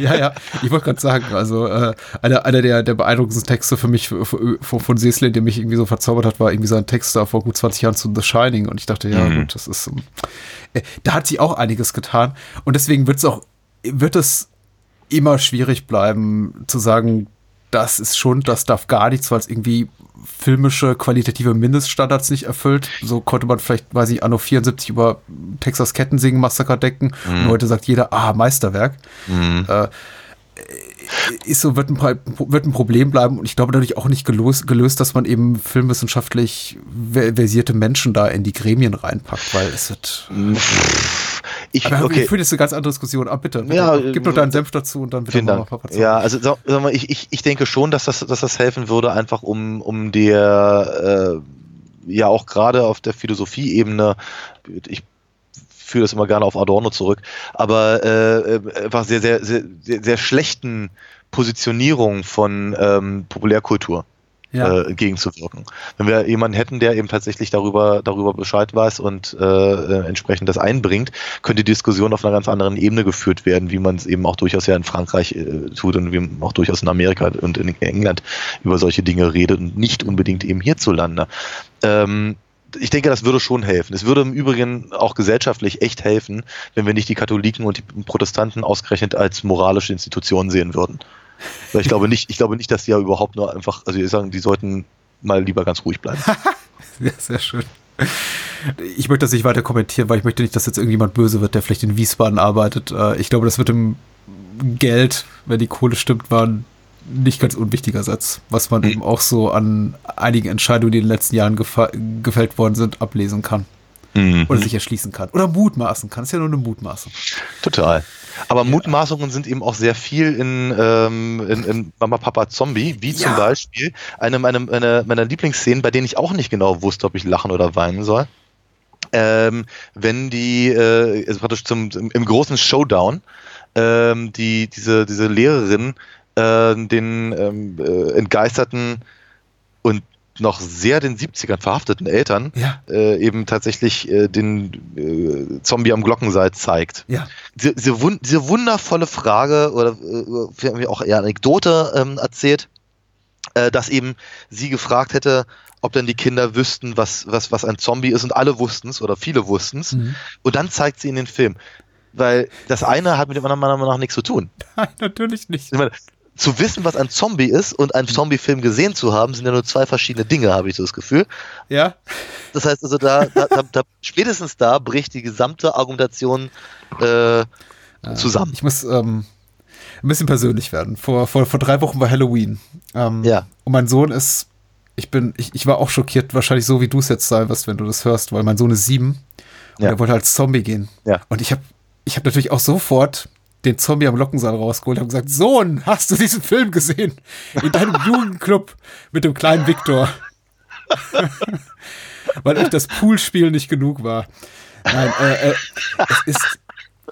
ja, ja, ich wollte gerade sagen, also äh, einer, einer der, der beeindruckendsten Texte für mich von, von Seslin, der mich irgendwie so verzaubert hat, war irgendwie sein Text da vor gut 20 Jahren zu The Shining. Und ich dachte, ja, mhm. gut, das ist. Äh, da hat sie auch einiges getan. Und deswegen wird es auch, wird es immer schwierig bleiben, zu sagen, das ist schon, das darf gar nichts, weil es irgendwie filmische, qualitative Mindeststandards nicht erfüllt. So konnte man vielleicht, weiß ich, Anno 74 über Texas Kettensingen Massaker decken. Mhm. Und heute sagt jeder, ah, Meisterwerk. Mhm. Äh, ist so, wird ein, wird ein Problem bleiben und ich glaube dadurch auch nicht gelöst, gelöst, dass man eben filmwissenschaftlich versierte Menschen da in die Gremien reinpackt, weil es wird. Ich, Aber okay. ich fühle jetzt eine ganz andere Diskussion. Ah, bitte, bitte. Ja, gib noch deinen Senf dazu und dann
bitte mal Papa Ja, also sag, sag mal, ich, ich, ich denke schon, dass das, dass das helfen würde, einfach um, um der äh, ja auch gerade auf der Philosophieebene, ich führe das immer gerne auf Adorno zurück, aber äh, äh, einfach sehr, sehr, sehr, sehr, sehr schlechten Positionierung von ähm, Populärkultur ja. äh, gegenzuwirken. Wenn wir jemanden hätten, der eben tatsächlich darüber, darüber Bescheid weiß und äh, äh, entsprechend das einbringt, könnte die Diskussion auf einer ganz anderen Ebene geführt werden, wie man es eben auch durchaus ja in Frankreich äh, tut und wie auch durchaus in Amerika und in England über solche Dinge redet und nicht unbedingt eben hierzulande. Ähm, ich denke, das würde schon helfen. Es würde im Übrigen auch gesellschaftlich echt helfen, wenn wir nicht die Katholiken und die Protestanten ausgerechnet als moralische Institutionen sehen würden. Ich glaube nicht, ich glaube nicht, dass die ja überhaupt nur einfach, also ich sagen, die sollten mal lieber ganz ruhig bleiben.
ja, sehr schön. Ich möchte das nicht weiter kommentieren, weil ich möchte nicht, dass jetzt irgendjemand böse wird, der vielleicht in Wiesbaden arbeitet. Äh, ich glaube, das mit dem Geld, wenn die Kohle stimmt, war ein nicht ganz unwichtiger Satz, was man mhm. eben auch so an einigen Entscheidungen, die in den letzten Jahren gefällt worden sind, ablesen kann. Mhm. Oder sich erschließen kann. Oder mutmaßen kann. Das ist ja nur eine Mutmaßung.
Total. Aber. Mutmaßungen sind eben auch sehr viel in, ähm, in, in Mama Papa Zombie, wie zum Beispiel eine meiner, eine meiner Lieblingsszenen, bei denen ich auch nicht genau wusste, ob ich lachen oder weinen soll. Ähm, wenn die, äh, also praktisch zum, im großen Showdown, ähm, die, diese, diese Lehrerin äh, den ähm, äh, entgeisterten noch sehr den 70ern verhafteten Eltern ja. äh, eben tatsächlich äh, den äh, Zombie am Glockenseil zeigt. Ja. Diese, diese, wun diese wundervolle Frage oder äh, auch eher Anekdote ähm, erzählt, äh, dass eben sie gefragt hätte, ob denn die Kinder wüssten, was, was, was ein Zombie ist und alle wussten es oder viele wussten es. Mhm. Und dann zeigt sie in den Film. Weil das eine hat mit dem anderen meiner Meinung nach nichts zu tun.
Nein, natürlich nicht.
Ich meine, zu wissen, was ein Zombie ist und einen Zombie-Film gesehen zu haben, sind ja nur zwei verschiedene Dinge, habe ich so das Gefühl.
Ja.
Das heißt also, da, da, da spätestens da bricht die gesamte Argumentation äh, zusammen.
Ich muss ähm, ein bisschen persönlich werden. Vor, vor, vor drei Wochen war Halloween. Ähm,
ja.
Und mein Sohn ist, ich bin, ich, ich war auch schockiert, wahrscheinlich so, wie du es jetzt sein wirst, wenn du das hörst, weil mein Sohn ist sieben und ja. er wollte als Zombie gehen.
Ja.
Und ich habe ich hab natürlich auch sofort den Zombie am Lockensaal rausgeholt und gesagt, Sohn, hast du diesen Film gesehen? In deinem Jugendclub mit dem kleinen Viktor. Weil euch das Poolspiel nicht genug war. Nein, äh, äh, es ist,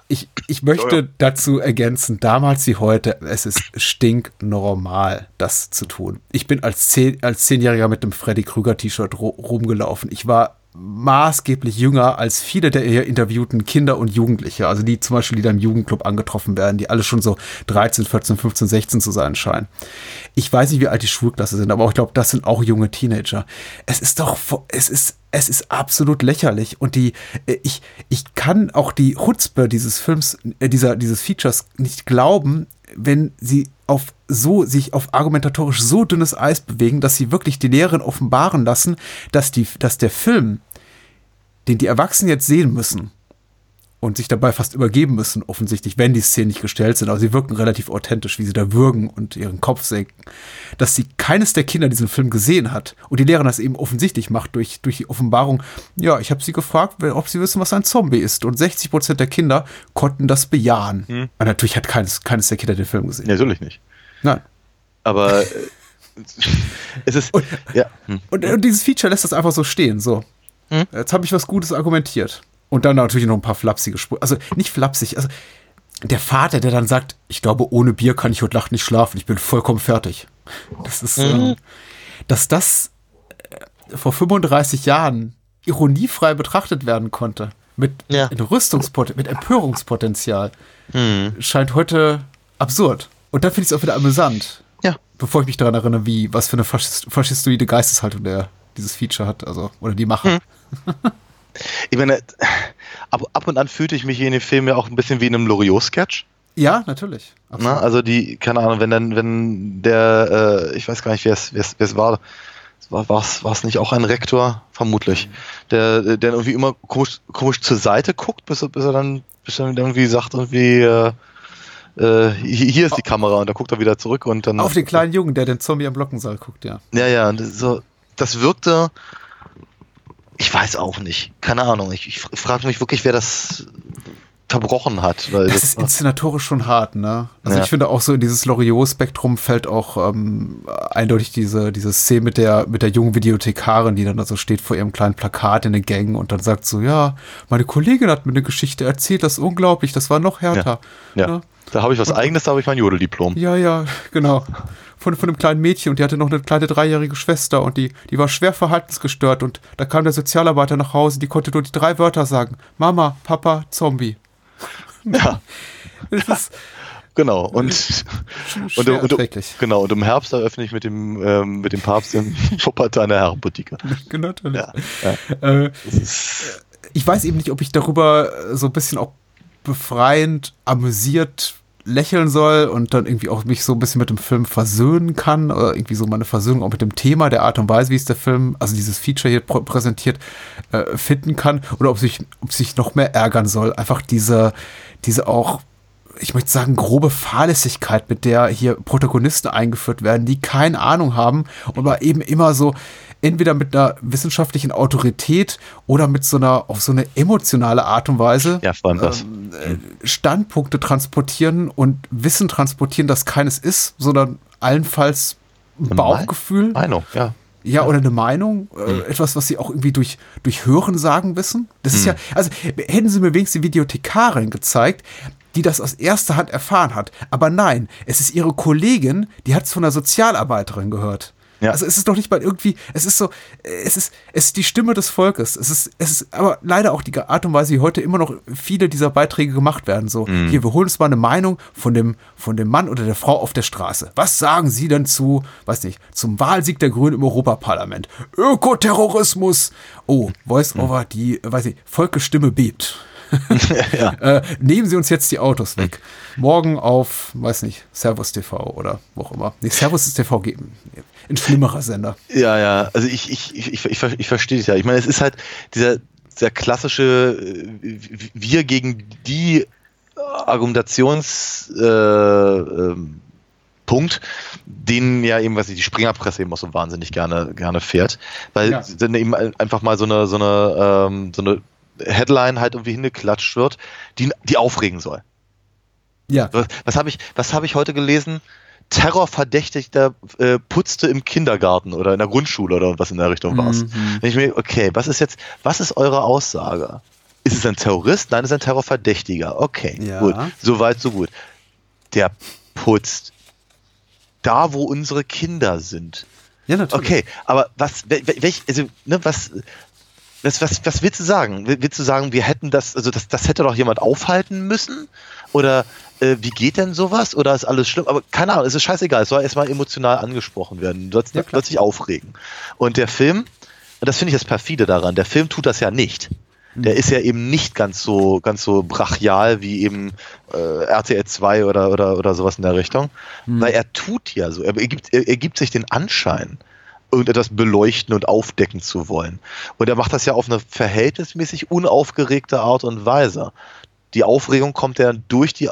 ich, ich möchte dazu ergänzen, damals wie heute, es ist stinknormal, das zu tun. Ich bin als, zehn, als Zehnjähriger mit dem Freddy Krüger T-Shirt rumgelaufen. Ich war maßgeblich jünger als viele der hier interviewten Kinder und Jugendliche, also die zum Beispiel, die da im Jugendclub angetroffen werden, die alle schon so 13, 14, 15, 16 zu sein scheinen. Ich weiß nicht, wie alt die Schulklasse sind, aber ich glaube, das sind auch junge Teenager. Es ist doch, es ist, es ist absolut lächerlich und die, äh, ich, ich kann auch die Chutzpe dieses Films, äh, dieser, dieses Features nicht glauben, wenn sie auf so, sich auf argumentatorisch so dünnes Eis bewegen, dass sie wirklich die Lehrerin offenbaren lassen, dass die, dass der Film, den die Erwachsenen jetzt sehen müssen, und sich dabei fast übergeben müssen, offensichtlich, wenn die Szenen nicht gestellt sind. Aber sie wirken relativ authentisch, wie sie da würgen und ihren Kopf senken. Dass sie keines der Kinder diesen Film gesehen hat und die Lehrerin das eben offensichtlich macht durch, durch die Offenbarung. Ja, ich habe sie gefragt, ob sie wissen, was ein Zombie ist. Und 60 Prozent der Kinder konnten das bejahen. Hm. Und natürlich hat keines, keines der Kinder den Film gesehen.
Ja, natürlich nicht.
Nein.
Aber äh, es ist.
Und, ja. Hm. Und, und, dieses Feature lässt das einfach so stehen. So. Hm? Jetzt habe ich was Gutes argumentiert. Und dann natürlich noch ein paar flapsige Sprüche. Also nicht flapsig, also der Vater, der dann sagt, ich glaube, ohne Bier kann ich heute Nacht nicht schlafen, ich bin vollkommen fertig. Das ist, mhm. äh, dass das äh, vor 35 Jahren ironiefrei betrachtet werden konnte, mit ja. Rüstungspotenzial, mit Empörungspotenzial, mhm. scheint heute absurd. Und dann finde ich es auch wieder amüsant.
Ja.
Bevor ich mich daran erinnere, wie, was für eine Faschist faschistoide Geisteshaltung der dieses Feature hat, also, oder die Macher. Mhm.
Ich meine, ab, ab und an fühlte ich mich in dem Film ja auch ein bisschen wie in einem Loriot-Sketch.
Ja, natürlich.
Na, also die, keine Ahnung, wenn dann, wenn der, äh, ich weiß gar nicht, wer es, war, war es nicht auch ein Rektor? Vermutlich. Der, der irgendwie immer komisch, komisch zur Seite guckt, bis er, bis er dann, bis er dann irgendwie sagt, irgendwie, äh, äh, hier ist die Kamera und da guckt er wieder zurück und dann.
Auf den kleinen Jungen, der den Zombie am Glockensaal guckt, ja.
Ja, ja, so, das wirkte, ich weiß auch nicht. Keine Ahnung. Ich, ich frage mich wirklich, wer das verbrochen hat.
Das, ist inszenatorisch schon hart, ne? Also ja. ich finde auch so in dieses Loriot-Spektrum fällt auch ähm, eindeutig diese, diese Szene mit der, mit der jungen Videothekarin, die dann also steht vor ihrem kleinen Plakat in den Gängen und dann sagt so, ja, meine Kollegin hat mir eine Geschichte erzählt, das ist unglaublich, das war noch härter.
Ja, ja. Ne? da habe ich was und, eigenes, da habe ich mein Jodeldiplom.
Ja, ja, genau von, von einem kleinen Mädchen und die hatte noch eine kleine dreijährige Schwester und die, die war schwer verhaltensgestört und da kam der Sozialarbeiter nach Hause, die konnte nur die drei Wörter sagen. Mama, Papa, Zombie.
Ja. das ist, Genau, und, und, und, und, genau, und im Herbst eröffne ich mit dem, ähm, mit dem Papst in Wuppertal eine Herrenboutique.
Genau, natürlich. Ja, ja. Äh, ich weiß eben nicht, ob ich darüber so ein bisschen auch befreiend amüsiert lächeln soll und dann irgendwie auch mich so ein bisschen mit dem Film versöhnen kann oder irgendwie so meine Versöhnung auch mit dem Thema, der Art und Weise, wie es der Film, also dieses Feature hier präsentiert, äh, finden kann oder ob sich, ob sich noch mehr ärgern soll. Einfach diese, diese auch ich möchte sagen, grobe Fahrlässigkeit, mit der hier Protagonisten eingeführt werden, die keine Ahnung haben und aber eben immer so entweder mit einer wissenschaftlichen Autorität oder mit so einer, auf so eine emotionale Art und Weise
ja.
Ähm, äh, Standpunkte transportieren und Wissen transportieren, das keines ist, sondern allenfalls ein Bauchgefühl.
Meinung, ja.
Ja, oder eine Meinung, äh, mhm. etwas, was sie auch irgendwie durch, durch Hören sagen wissen. Das mhm. ist ja, also hätten sie mir wenigstens die Videothekarin gezeigt, die das aus erster Hand erfahren hat. Aber nein, es ist ihre Kollegin, die hat es von der Sozialarbeiterin gehört. Ja. Also es ist doch nicht mal irgendwie, es ist so, es ist, es ist die Stimme des Volkes. Es ist, es ist aber leider auch die Art und Weise, wie heute immer noch viele dieser Beiträge gemacht werden. So, mhm. hier, wir holen uns mal eine Meinung von dem, von dem Mann oder der Frau auf der Straße. Was sagen Sie denn zu, weiß nicht, zum Wahlsieg der Grünen im Europaparlament? Ökoterrorismus! Oh, Voice-Over, mhm. die, weiß ich, Volkesstimme bebt. ja. äh, nehmen Sie uns jetzt die Autos weg. Morgen auf, weiß nicht, Servus TV oder wo auch immer. Nee, Servus TV geben. Ein schlimmerer Sender.
Ja, ja, also ich, ich, ich, ich, ich, verstehe es ja. Ich meine, es ist halt dieser, dieser klassische äh, Wir gegen die Argumentations äh, ähm, Punkt, den ja eben, was ich, die Springerpresse eben auch so wahnsinnig gerne, gerne fährt, weil ja. dann eben einfach mal so eine, so eine, ähm, so eine Headline halt irgendwie hingeklatscht wird, die, die aufregen soll.
Ja.
Was, was habe ich, was habe ich heute gelesen? Terrorverdächtigter äh, putzte im Kindergarten oder in der Grundschule oder was in der Richtung war es. Mhm. Ich mir, okay, was ist jetzt, was ist eure Aussage? Ist es ein Terrorist? Nein, es ist ein Terrorverdächtiger. Okay, ja. gut. So weit, so gut. Der putzt da, wo unsere Kinder sind. Ja, natürlich. Okay, aber was, welch, also, ne, was, was, was, was willst du sagen? Willst du sagen, wir hätten das, also das, das hätte doch jemand aufhalten müssen? Oder äh, wie geht denn sowas? Oder ist alles schlimm? Aber keine Ahnung, es ist scheißegal. Es soll erstmal emotional angesprochen werden. Du sollst ja, plötzlich aufregen. Und der Film, und das finde ich das perfide daran, der Film tut das ja nicht. Der mhm. ist ja eben nicht ganz so, ganz so brachial wie eben äh, RTL 2 oder, oder, oder sowas in der Richtung. Mhm. Weil er tut ja so, er gibt, er, er gibt sich den Anschein, irgendetwas beleuchten und aufdecken zu wollen. Und er macht das ja auf eine verhältnismäßig unaufgeregte Art und Weise. die Aufregung kommt ja durch die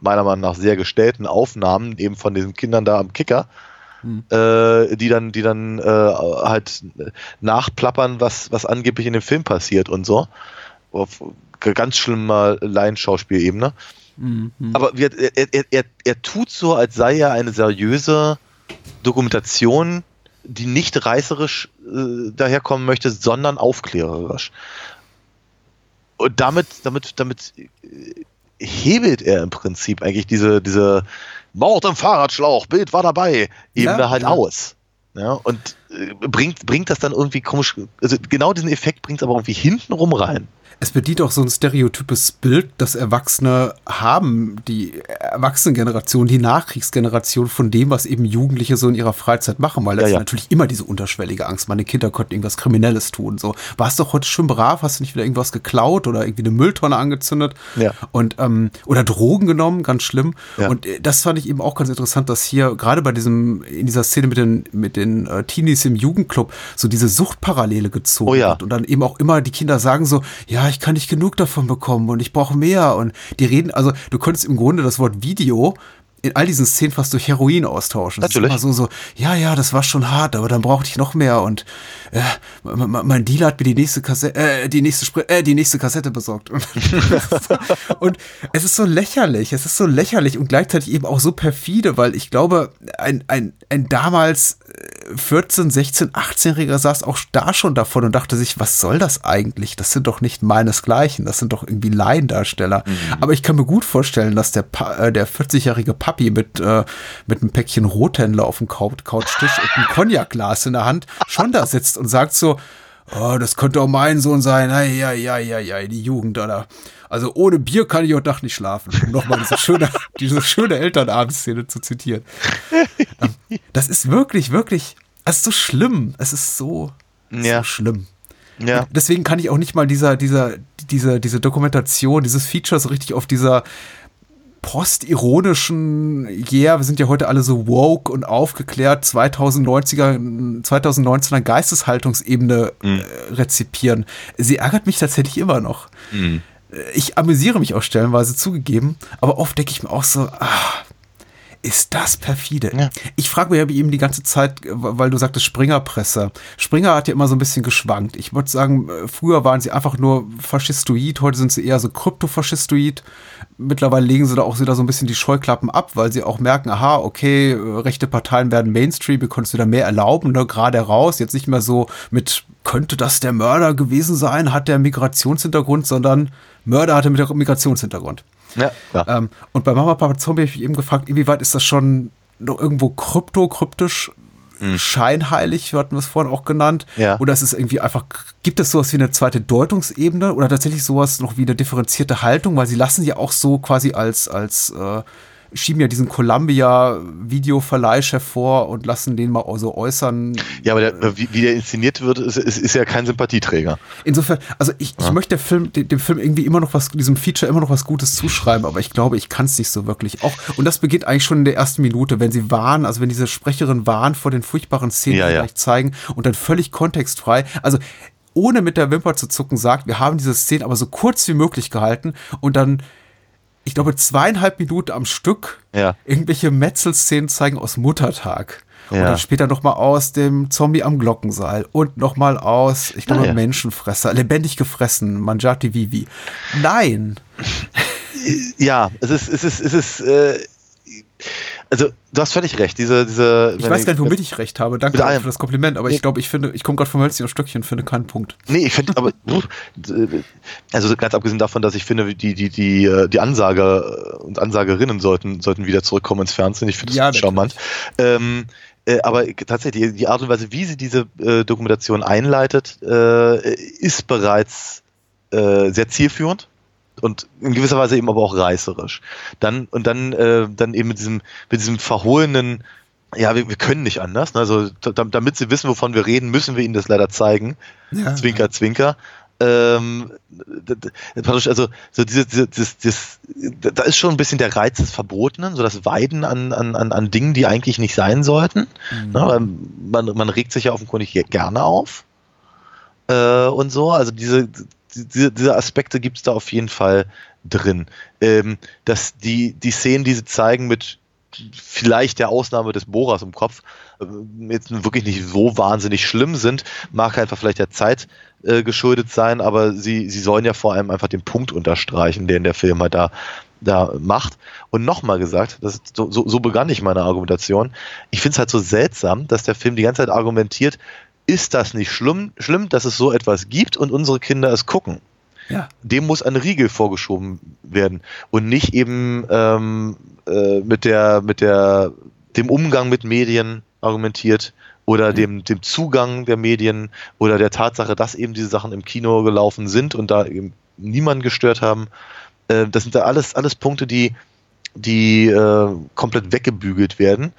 meiner Meinung nach sehr gestellten Aufnahmen eben von diesen Kindern da am Kicker, hm. äh, die dann, die dann äh, halt nachplappern, was, was angeblich in dem Film passiert und so. Auf ganz schlimmer Laienschauspielebene. Mhm. Aber er, er, er, er tut so, als sei er eine seriöse Dokumentation, die nicht reißerisch äh, daherkommen möchte, sondern aufklärerisch. Und damit, damit, damit äh, hebelt er im Prinzip eigentlich diese, diese Mord im Fahrradschlauch, Bild war dabei, eben ja, halt ja. aus. Ja, und äh, bringt, bringt das dann irgendwie komisch, also genau diesen Effekt bringt es aber irgendwie hintenrum rein
es bedient auch so ein stereotypes Bild, das Erwachsene haben, die Erwachsenengeneration, die Nachkriegsgeneration von dem, was eben Jugendliche so in ihrer Freizeit machen, weil das ja, ja. ist natürlich immer diese unterschwellige Angst. Meine Kinder konnten irgendwas Kriminelles tun. So, warst doch heute schön brav, hast du nicht wieder irgendwas geklaut oder irgendwie eine Mülltonne angezündet ja. und ähm, oder Drogen genommen, ganz schlimm. Ja. Und äh, das fand ich eben auch ganz interessant, dass hier gerade bei diesem in dieser Szene mit den mit den äh, Teenies im Jugendclub so diese Suchtparallele gezogen oh, wird und dann eben auch immer die Kinder sagen so, ja ich kann nicht genug davon bekommen und ich brauche mehr. Und die reden, also du könntest im Grunde das Wort Video in all diesen Szenen fast durch Heroin austauschen. Das
Natürlich.
ist immer so, so, ja, ja, das war schon hart, aber dann brauchte ich noch mehr und äh, mein Dealer hat mir die nächste Kassette, äh, die nächste Spr äh, die nächste Kassette besorgt. Und, und es ist so lächerlich, es ist so lächerlich und gleichzeitig eben auch so perfide, weil ich glaube, ein, ein, ein damals 14, 16, 18-Jähriger saß auch da schon davon und dachte sich, was soll das eigentlich? Das sind doch nicht meinesgleichen, das sind doch irgendwie Laiendarsteller. Mhm. Aber ich kann mir gut vorstellen, dass der, äh, der 40-jährige Papi mit, äh, mit einem Päckchen Rothändler auf dem Couchtisch und einem Cognac-Glas in der Hand schon da sitzt und sagt so, oh, das könnte auch mein Sohn sein, ja, ja, ja, ja, die Jugend, oder? Also ohne Bier kann ich heute Nacht nicht schlafen. Um nochmal diese schöne, diese schöne Elternabendszene zu zitieren. Ähm, das ist wirklich, wirklich, es ist so schlimm. Es ist so, ja. so schlimm. Ja. Deswegen kann ich auch nicht mal dieser, dieser, diese, diese Dokumentation, dieses Feature so richtig auf dieser postironischen, yeah, wir sind ja heute alle so woke und aufgeklärt, 2090er, 2019er Geisteshaltungsebene mhm. äh, rezipieren. Sie ärgert mich tatsächlich immer noch. Mhm ich amüsiere mich auch stellenweise zugegeben, aber oft denke ich mir auch so, ach, ist das perfide. Ja. Ich frage mich ja eben die ganze Zeit, weil du sagtest Springerpresse. Springer hat ja immer so ein bisschen geschwankt. Ich würde sagen, früher waren sie einfach nur faschistoid, heute sind sie eher so kryptofaschistoid. Mittlerweile legen sie da auch wieder so ein bisschen die Scheuklappen ab, weil sie auch merken, aha, okay, rechte Parteien werden Mainstream, wir können es wieder mehr erlauben, ne, gerade raus. Jetzt nicht mehr so mit, könnte das der Mörder gewesen sein, hat der Migrationshintergrund, sondern Mörder hatte mit Migrationshintergrund. Ja, ja. Ähm, und bei Mama Papa Zombie habe ich mich eben gefragt, inwieweit ist das schon noch irgendwo krypto, kryptisch, mhm. scheinheilig, hatten wir es vorhin auch genannt. Ja. Oder ist es irgendwie einfach, gibt es sowas wie eine zweite Deutungsebene oder tatsächlich sowas noch wie eine differenzierte Haltung, weil sie lassen ja auch so quasi als, als äh, schieben ja diesen Columbia-Videoverleihchef vor und lassen den mal so äußern.
Ja, aber der, wie, wie, der inszeniert wird, ist, ist, ist, ja kein Sympathieträger.
Insofern, also ich, ja. ich möchte der Film, dem Film irgendwie immer noch was, diesem Feature immer noch was Gutes zuschreiben, aber ich glaube, ich kann es nicht so wirklich. Auch, und das beginnt eigentlich schon in der ersten Minute, wenn sie warnen, also wenn diese Sprecherin warnt vor den furchtbaren Szenen, ja, die ja. gleich zeigen und dann völlig kontextfrei. Also ohne mit der Wimper zu zucken sagt, wir haben diese Szene aber so kurz wie möglich gehalten und dann ich glaube, zweieinhalb Minuten am Stück ja. irgendwelche Metzelszenen zeigen aus Muttertag. Ja. Und dann später noch mal aus dem Zombie am Glockensaal und noch mal aus, ich glaube, ah, ja. Menschenfresser, lebendig gefressen, Manjati Vivi. Nein.
Ja, es ist, es ist, es ist, äh, also du hast völlig recht. Diese, diese,
ich weiß gar nicht, womit ich recht habe. Danke für das Kompliment, aber ich glaube, ich finde, ich komme gerade vom Hölzchen auf Stöckchen, finde keinen Punkt.
Nee, ich finde, aber also ganz abgesehen davon, dass ich finde, die, die, die, äh, die Ansager und Ansagerinnen sollten, sollten wieder zurückkommen ins Fernsehen. Ich finde das ja, charmant. Ähm, äh, aber tatsächlich, die Art und Weise, wie sie diese äh, Dokumentation einleitet, äh, ist bereits äh, sehr zielführend und in gewisser Weise eben aber auch reißerisch. Dann und dann äh, dann eben mit diesem mit diesem verhohlenen ja, wir, wir können nicht anders. Ne? Also damit sie wissen, wovon wir reden, müssen wir ihnen das leider zeigen. Ja. Zwinker, zwinker. Ähm, also so diese, diese, dieses, dieses, da ist schon ein bisschen der Reiz des Verbotenen, so das Weiden an, an, an Dingen, die eigentlich nicht sein sollten. Mhm. Ne? Man, man regt sich ja offenkundig gerne auf äh, und so. Also diese diese, diese Aspekte gibt es da auf jeden Fall drin. Ähm, dass die, die Szenen, die sie zeigen mit vielleicht der Ausnahme des Bohrers im Kopf, äh, jetzt wirklich nicht so wahnsinnig schlimm sind, mag einfach vielleicht der Zeit äh, geschuldet sein, aber sie, sie sollen ja vor allem einfach den Punkt unterstreichen, den der Film halt da, da macht. Und nochmal gesagt, das so, so, so begann ich meine Argumentation. Ich finde es halt so seltsam, dass der Film die ganze Zeit argumentiert, ist das nicht schlimm, schlimm, dass es so etwas gibt und unsere Kinder es gucken. Ja. Dem muss ein Riegel vorgeschoben werden und nicht eben ähm, äh, mit der mit der dem Umgang mit Medien argumentiert oder dem dem Zugang der Medien oder der Tatsache, dass eben diese Sachen im Kino gelaufen sind und da eben niemanden gestört haben. Äh, das sind da alles alles Punkte, die die äh, komplett weggebügelt werden.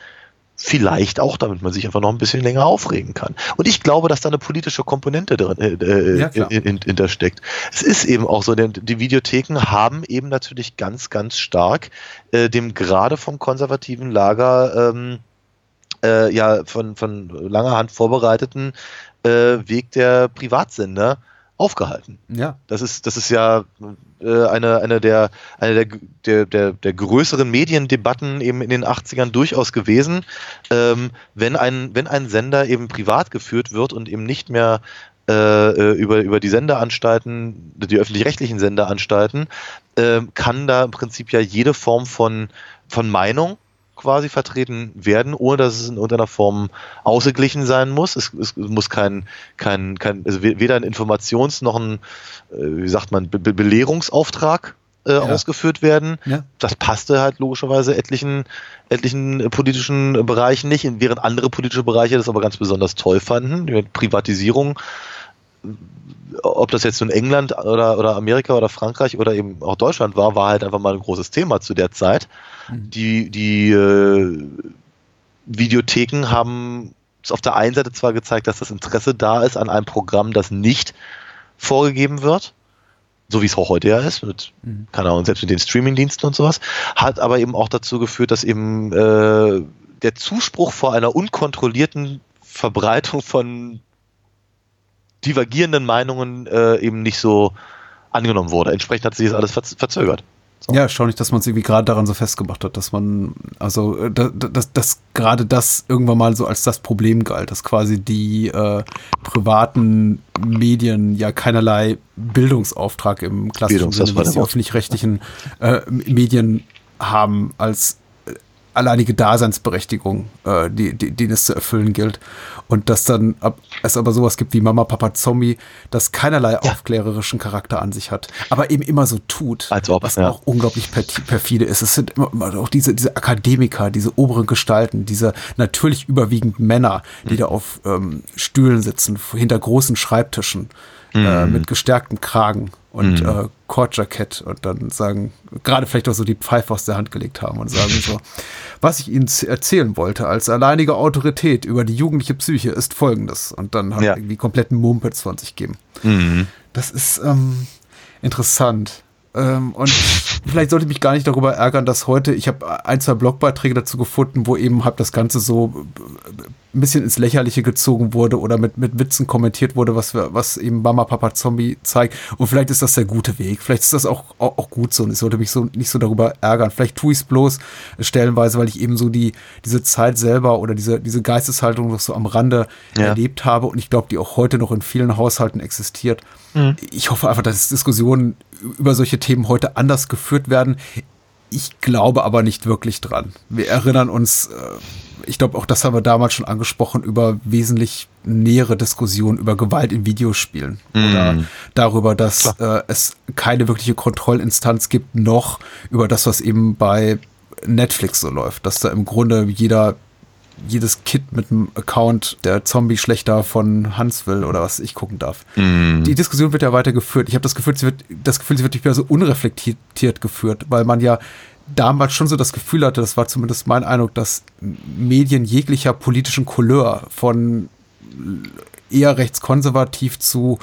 Vielleicht auch, damit man sich einfach noch ein bisschen länger aufregen kann. Und ich glaube, dass da eine politische Komponente drin äh, äh ja, hintersteckt. Es ist eben auch so, denn die Videotheken haben eben natürlich ganz, ganz stark äh, dem gerade vom konservativen Lager ähm, äh, ja von, von langer Hand vorbereiteten äh, Weg der Privatsender aufgehalten. Ja. Das ist, das ist ja äh, eine, eine, der, eine der, der, der, der größeren Mediendebatten eben in den 80ern durchaus gewesen, ähm, wenn, ein, wenn ein Sender eben privat geführt wird und eben nicht mehr äh, äh über, über die Senderanstalten, die öffentlich-rechtlichen Senderanstalten, äh, kann da im Prinzip ja jede Form von, von Meinung quasi vertreten werden, ohne dass es in irgendeiner Form ausgeglichen sein muss. Es, es muss kein, kein, kein, also weder ein Informations- noch ein, äh, wie sagt man, Be Belehrungsauftrag äh, ja. ausgeführt werden. Ja. Das passte halt logischerweise etlichen, etlichen politischen Bereichen nicht, während andere politische Bereiche das aber ganz besonders toll fanden. Die Privatisierung ob das jetzt nun England oder, oder Amerika oder Frankreich oder eben auch Deutschland war, war halt einfach mal ein großes Thema zu der Zeit. Mhm. Die, die äh, Videotheken haben auf der einen Seite zwar gezeigt, dass das Interesse da ist an einem Programm, das nicht vorgegeben wird, so wie es auch heute ja ist, mit, mhm. keine Ahnung, selbst mit den Streamingdiensten und sowas, hat aber eben auch dazu geführt, dass eben äh, der Zuspruch vor einer unkontrollierten Verbreitung von divergierenden Meinungen äh, eben nicht so angenommen wurde. Entsprechend hat sich das alles verzögert.
So. Ja, erstaunlich, dass man es irgendwie gerade daran so festgemacht hat, dass man, also, äh, dass, dass, dass gerade das irgendwann mal so als das Problem galt, dass quasi die äh, privaten Medien ja keinerlei Bildungsauftrag im klassischen Sinne, wie die öffentlich-rechtlichen äh, Medien haben, als alleinige Daseinsberechtigung, äh, die, die, die es zu erfüllen gilt. Und dass dann ab, es aber sowas gibt wie Mama, Papa, Zombie, das keinerlei ja. aufklärerischen Charakter an sich hat, aber eben immer so tut,
Als ob,
was
ja.
auch unglaublich perfide ist. Es sind immer, immer auch diese, diese Akademiker, diese oberen Gestalten, diese natürlich überwiegend Männer, die mhm. da auf ähm, Stühlen sitzen, hinter großen Schreibtischen mhm. äh, mit gestärktem Kragen und mhm. äh, Kordjackett und dann sagen, gerade vielleicht auch so die Pfeife aus der Hand gelegt haben und sagen so, was ich Ihnen erzählen wollte als alleinige Autorität über die jugendliche Psyche ist folgendes und dann halt ja. irgendwie kompletten Mumpets von sich geben. Mhm. Das ist ähm, interessant. Ähm, und vielleicht sollte ich mich gar nicht darüber ärgern, dass heute, ich habe ein, zwei Blogbeiträge dazu gefunden, wo eben halt das Ganze so ein bisschen ins Lächerliche gezogen wurde oder mit, mit Witzen kommentiert wurde, was, wir, was eben Mama Papa Zombie zeigt. Und vielleicht ist das der gute Weg. Vielleicht ist das auch, auch, auch gut so und ich sollte mich so nicht so darüber ärgern. Vielleicht tue ich es bloß stellenweise, weil ich eben so die, diese Zeit selber oder diese, diese Geisteshaltung noch so am Rande ja. erlebt habe und ich glaube, die auch heute noch in vielen Haushalten existiert. Mhm. Ich hoffe einfach, dass Diskussionen über solche Themen heute anders geführt werden. Ich glaube aber nicht wirklich dran. Wir erinnern uns, äh, ich glaube auch das haben wir damals schon angesprochen, über wesentlich nähere Diskussionen über Gewalt in Videospielen. Mm. Oder darüber, dass äh, es keine wirkliche Kontrollinstanz gibt, noch über das, was eben bei Netflix so läuft. Dass da im Grunde jeder jedes Kit mit einem Account der Zombie-Schlechter von Hans will oder was ich gucken darf. Mm. Die Diskussion wird ja weitergeführt. Ich habe das Gefühl, sie wird, das Gefühl, sie wird nicht mehr so unreflektiert geführt, weil man ja damals schon so das Gefühl hatte, das war zumindest mein Eindruck, dass Medien jeglicher politischen Couleur von eher rechtskonservativ zu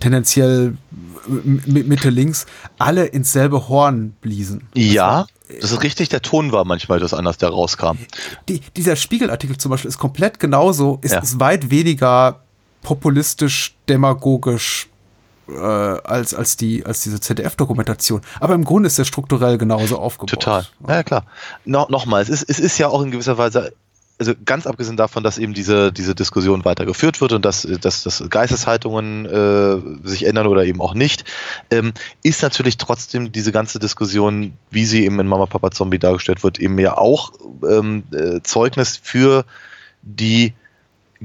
tendenziell Mitte links alle ins selbe Horn bliesen.
Ja, das ist richtig, der Ton war manchmal das anders, der rauskam.
Die, dieser Spiegelartikel zum Beispiel ist komplett genauso, ist, ja. ist weit weniger populistisch, demagogisch, äh, als, als, die, als diese ZDF-Dokumentation. Aber im Grunde ist er strukturell genauso aufgebaut.
Total. Ja, klar. No, Nochmal, es ist, es ist ja auch in gewisser Weise also ganz abgesehen davon, dass eben diese, diese Diskussion weitergeführt wird und dass, dass, dass Geisteshaltungen äh, sich ändern oder eben auch nicht, ähm, ist natürlich trotzdem diese ganze Diskussion, wie sie eben in Mama Papa Zombie dargestellt wird, eben ja auch ähm, äh, Zeugnis für die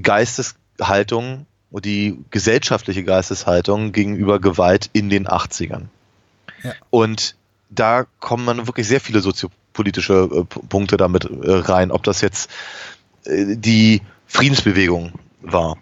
Geisteshaltung und die gesellschaftliche Geisteshaltung gegenüber Gewalt in den 80ern. Ja. Und da kommen man wirklich sehr viele soziopolitische äh, Punkte damit äh, rein, ob das jetzt äh, die Friedensbewegung war,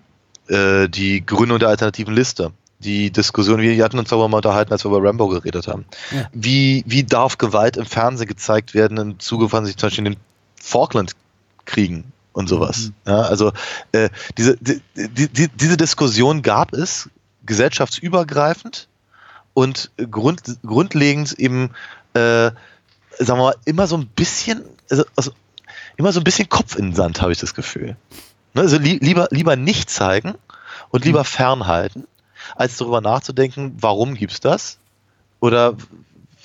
die Gründung der alternativen Liste, die Diskussion, wir hatten uns darüber mal unterhalten, als wir über Rambo geredet haben. Ja. Wie, wie darf Gewalt im Fernsehen gezeigt werden im Zuge von sich zum Beispiel in den Falkland-Kriegen und sowas? Mhm. Ja, also äh, diese, die, die, diese Diskussion gab es gesellschaftsübergreifend und grund, grundlegend eben, äh, sagen wir mal, immer so ein bisschen, also, also immer so ein bisschen Kopf in den Sand, habe ich das Gefühl. Ne, also li lieber, lieber nicht zeigen und lieber fernhalten, als darüber nachzudenken, warum gibt's das? Oder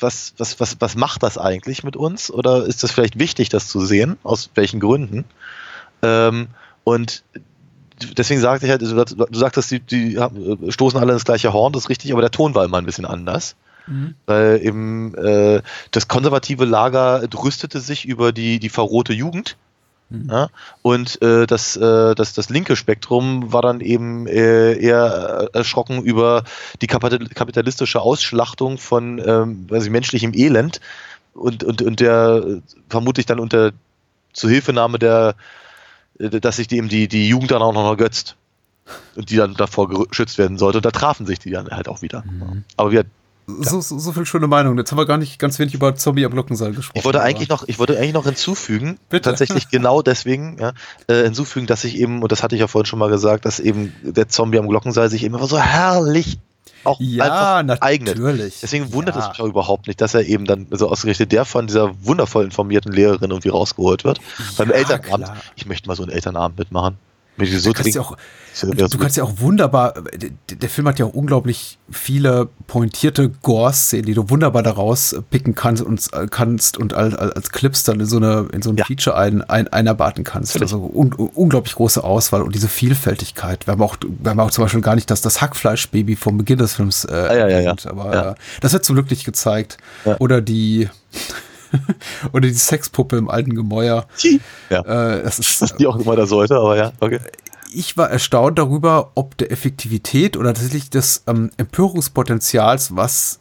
was, was, was, was macht das eigentlich mit uns? Oder ist das vielleicht wichtig, das zu sehen? Aus welchen Gründen? Ähm, und deswegen sagte ich halt, du, du sagtest, die, die stoßen alle ins gleiche Horn, das ist richtig, aber der Ton war immer ein bisschen anders. Mhm. Weil eben äh, das konservative Lager rüstete sich über die, die verrohte Jugend. Mhm. Ja, und äh, das, äh, das, das linke Spektrum war dann eben äh, eher erschrocken über die kapitalistische Ausschlachtung von ähm, also menschlichem Elend und, und, und der vermutlich dann unter Zuhilfenahme der äh, dass sich eben die, die Jugend dann auch noch ergötzt und die dann davor geschützt werden sollte. Und da trafen sich die dann halt auch wieder. Mhm. Aber wir
so, so, so viel schöne Meinung. Jetzt haben wir gar nicht ganz wenig über Zombie am Glockenseil gesprochen.
Ich wollte eigentlich noch, ich wollte eigentlich noch hinzufügen, Bitte? tatsächlich genau deswegen, ja, äh, hinzufügen, dass ich eben, und das hatte ich ja vorhin schon mal gesagt, dass eben der Zombie am Glockenseil sich immer so herrlich auch
ja,
eignet.
Natürlich.
Deswegen wundert ja. es mich auch überhaupt nicht, dass er eben dann so ausgerichtet der von dieser wundervoll informierten Lehrerin irgendwie rausgeholt wird. Ja, Beim Elternabend. Klar. Ich möchte mal so einen Elternabend mitmachen.
So du, kannst ja auch, du kannst ja auch wunderbar, der Film hat ja auch unglaublich viele pointierte Gore-Szenen, die du wunderbar daraus picken kannst und kannst und als, als Clips dann in so eine in so ein ja. Feature ein, ein, einarbeiten kannst. Völlig. Also un, unglaublich große Auswahl und diese Vielfältigkeit. Wir haben auch, wir haben auch zum Beispiel gar nicht das, das Hackfleisch-Baby vom Beginn des Films äh,
ah, ja, ja, ja.
aber ja. Äh, das wird zum Glück nicht gezeigt. Oder die Oder die Sexpuppe im alten Gemäuer.
Ja. Äh, das ist, Was die auch immer da sollte, aber ja, okay.
Ich war erstaunt darüber, ob der Effektivität oder tatsächlich des ähm, Empörungspotenzials, was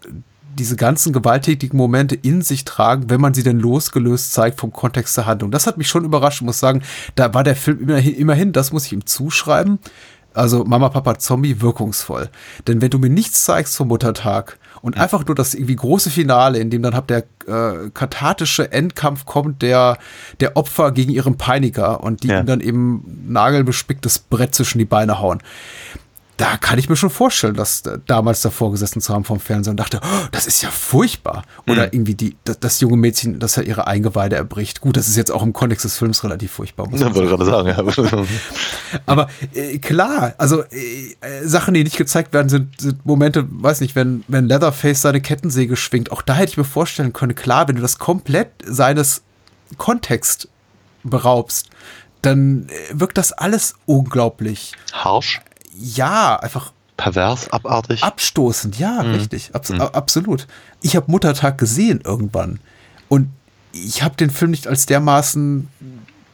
diese ganzen gewalttätigen Momente in sich tragen, wenn man sie denn losgelöst zeigt vom Kontext der Handlung. Das hat mich schon überrascht, muss sagen. Da war der Film immerhin, immerhin das muss ich ihm zuschreiben. Also Mama, Papa, Zombie wirkungsvoll. Denn wenn du mir nichts zeigst vom Muttertag, und ja. einfach nur das irgendwie große Finale, in dem dann habt der äh, kathartische Endkampf kommt, der, der Opfer gegen ihren Peiniger und die ja. ihm dann eben nagelbespicktes Brett zwischen die Beine hauen da kann ich mir schon vorstellen, dass damals davor gesessen zu haben vom Fernsehen und dachte, oh, das ist ja furchtbar. Oder mhm. irgendwie die, das, das, junge Mädchen, das ja ihre Eingeweide erbricht. Gut, das ist jetzt auch im Kontext des Films relativ furchtbar.
Muss ja, wollte gerade sagen, ja.
Aber äh, klar, also äh, Sachen, die nicht gezeigt werden, sind, sind Momente, weiß nicht, wenn, wenn Leatherface seine Kettensäge schwingt, auch da hätte ich mir vorstellen können, klar, wenn du das komplett seines Kontext beraubst, dann äh, wirkt das alles unglaublich
harsch
ja, einfach
pervers, abartig.
Abstoßend, ja, mhm. richtig, abs mhm. absolut. Ich habe Muttertag gesehen irgendwann und ich habe den Film nicht als dermaßen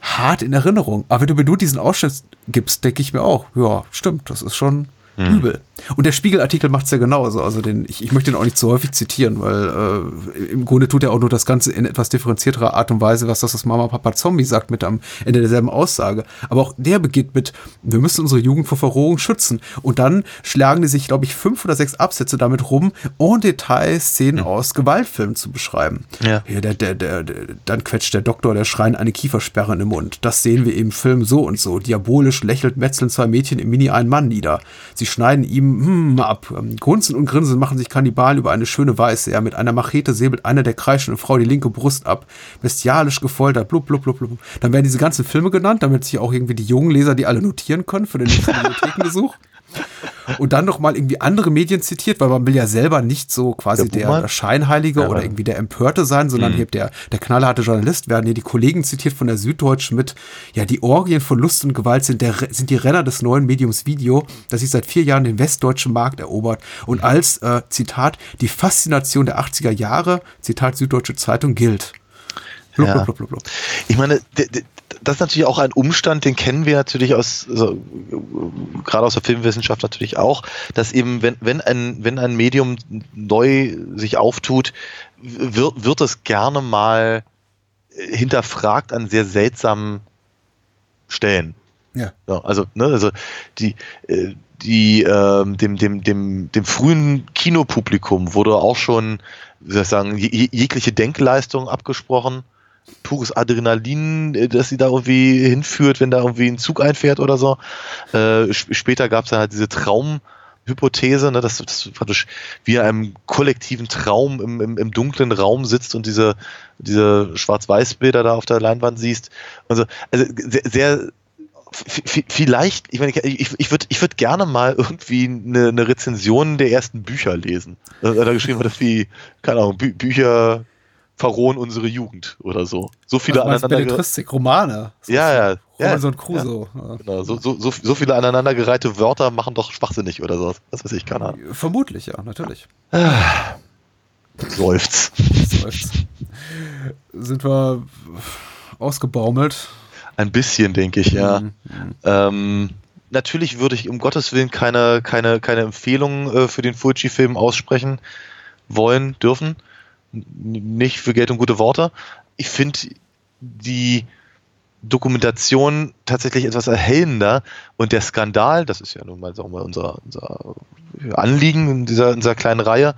hart in Erinnerung. Aber wenn du mir nur diesen Ausschnitt gibst, denke ich mir auch, ja, stimmt, das ist schon mhm. übel. Und der Spiegelartikel macht es ja genauso. Also den, ich, ich möchte den auch nicht so häufig zitieren, weil äh, im Grunde tut er auch nur das Ganze in etwas differenzierterer Art und Weise, was das das Mama Papa Zombie sagt mit am Ende derselben Aussage. Aber auch der beginnt mit, wir müssen unsere Jugend vor Verrohung schützen. Und dann schlagen die sich, glaube ich, fünf oder sechs Absätze damit rum, en Detail Szenen mhm. aus Gewaltfilmen zu beschreiben. Ja. Hier, der, der, der, der, dann quetscht der Doktor der Schrein eine Kiefersperre in den Mund. Das sehen wir im Film so und so. Diabolisch lächelt metzeln zwei Mädchen im Mini einen Mann nieder. Sie schneiden ihm hm, ab. Grunzen und Grinsen machen sich Kannibalen über eine schöne Weiße. Ja, mit einer Machete säbelt einer der kreischenden Frau die linke Brust ab. Bestialisch gefoltert, blub, blub, blub, blub. Dann werden diese ganzen Filme genannt, damit sich auch irgendwie die jungen Leser die alle notieren können für den nächsten Bibliothekenbesuch. Und dann nochmal irgendwie andere Medien zitiert, weil man will ja selber nicht so quasi der, der, Scheinheilige ja, oder irgendwie der Empörte sein, sondern mhm. hier der, der knallharte Journalist werden hier die Kollegen zitiert von der Süddeutschen mit, ja, die Orgien von Lust und Gewalt sind, der, sind die Renner des neuen Mediums Video, das sich seit vier Jahren den westdeutschen Markt erobert und als, äh, Zitat, die Faszination der 80er Jahre, Zitat Süddeutsche Zeitung, gilt.
Blub, ja. blub, blub, ich meine, das ist natürlich auch ein Umstand, den kennen wir natürlich aus, also, gerade aus der Filmwissenschaft natürlich auch, dass eben, wenn, wenn, ein, wenn ein Medium neu sich auftut, wird, wird es gerne mal hinterfragt an sehr seltsamen Stellen. Ja. ja also, ne, also die, äh, die, äh, dem, dem, dem, dem frühen Kinopublikum wurde auch schon, wie soll ich sagen, jegliche Denkleistung abgesprochen pures Adrenalin, äh, das sie da irgendwie hinführt, wenn da irgendwie ein Zug einfährt oder so. Äh, später gab es dann halt diese Traumhypothese, ne, dass, dass praktisch wie in einem kollektiven Traum im, im, im dunklen Raum sitzt und diese, diese Schwarz-Weiß-Bilder da auf der Leinwand siehst. Also, also sehr, sehr vielleicht, ich meine, ich, ich würde ich würd gerne mal irgendwie eine, eine Rezension der ersten Bücher lesen. Da geschrieben wird, wie, keine Ahnung, Bü Bücher verrohen unsere Jugend oder so. So viele
Was aneinander. Belletristik, Romane.
Ja, ja.
Robinson ja, Crusoe.
Ja. Genau, so, so, so, viele aneinandergereihte Wörter machen doch schwachsinnig oder so. Was weiß ich, keine Ahnung.
Vermutlich, ja, natürlich.
Ah, Seufz.
Seufz. Sind wir ausgebaumelt?
Ein bisschen, denke ich, ja. Mhm. Ähm, natürlich würde ich um Gottes Willen keine, keine, keine Empfehlung äh, für den Fuji-Film aussprechen wollen, dürfen nicht für Geld und gute Worte. Ich finde die Dokumentation tatsächlich etwas erhellender und der Skandal, das ist ja nun mal, sagen wir, unser, unser Anliegen in dieser, in dieser kleinen Reihe,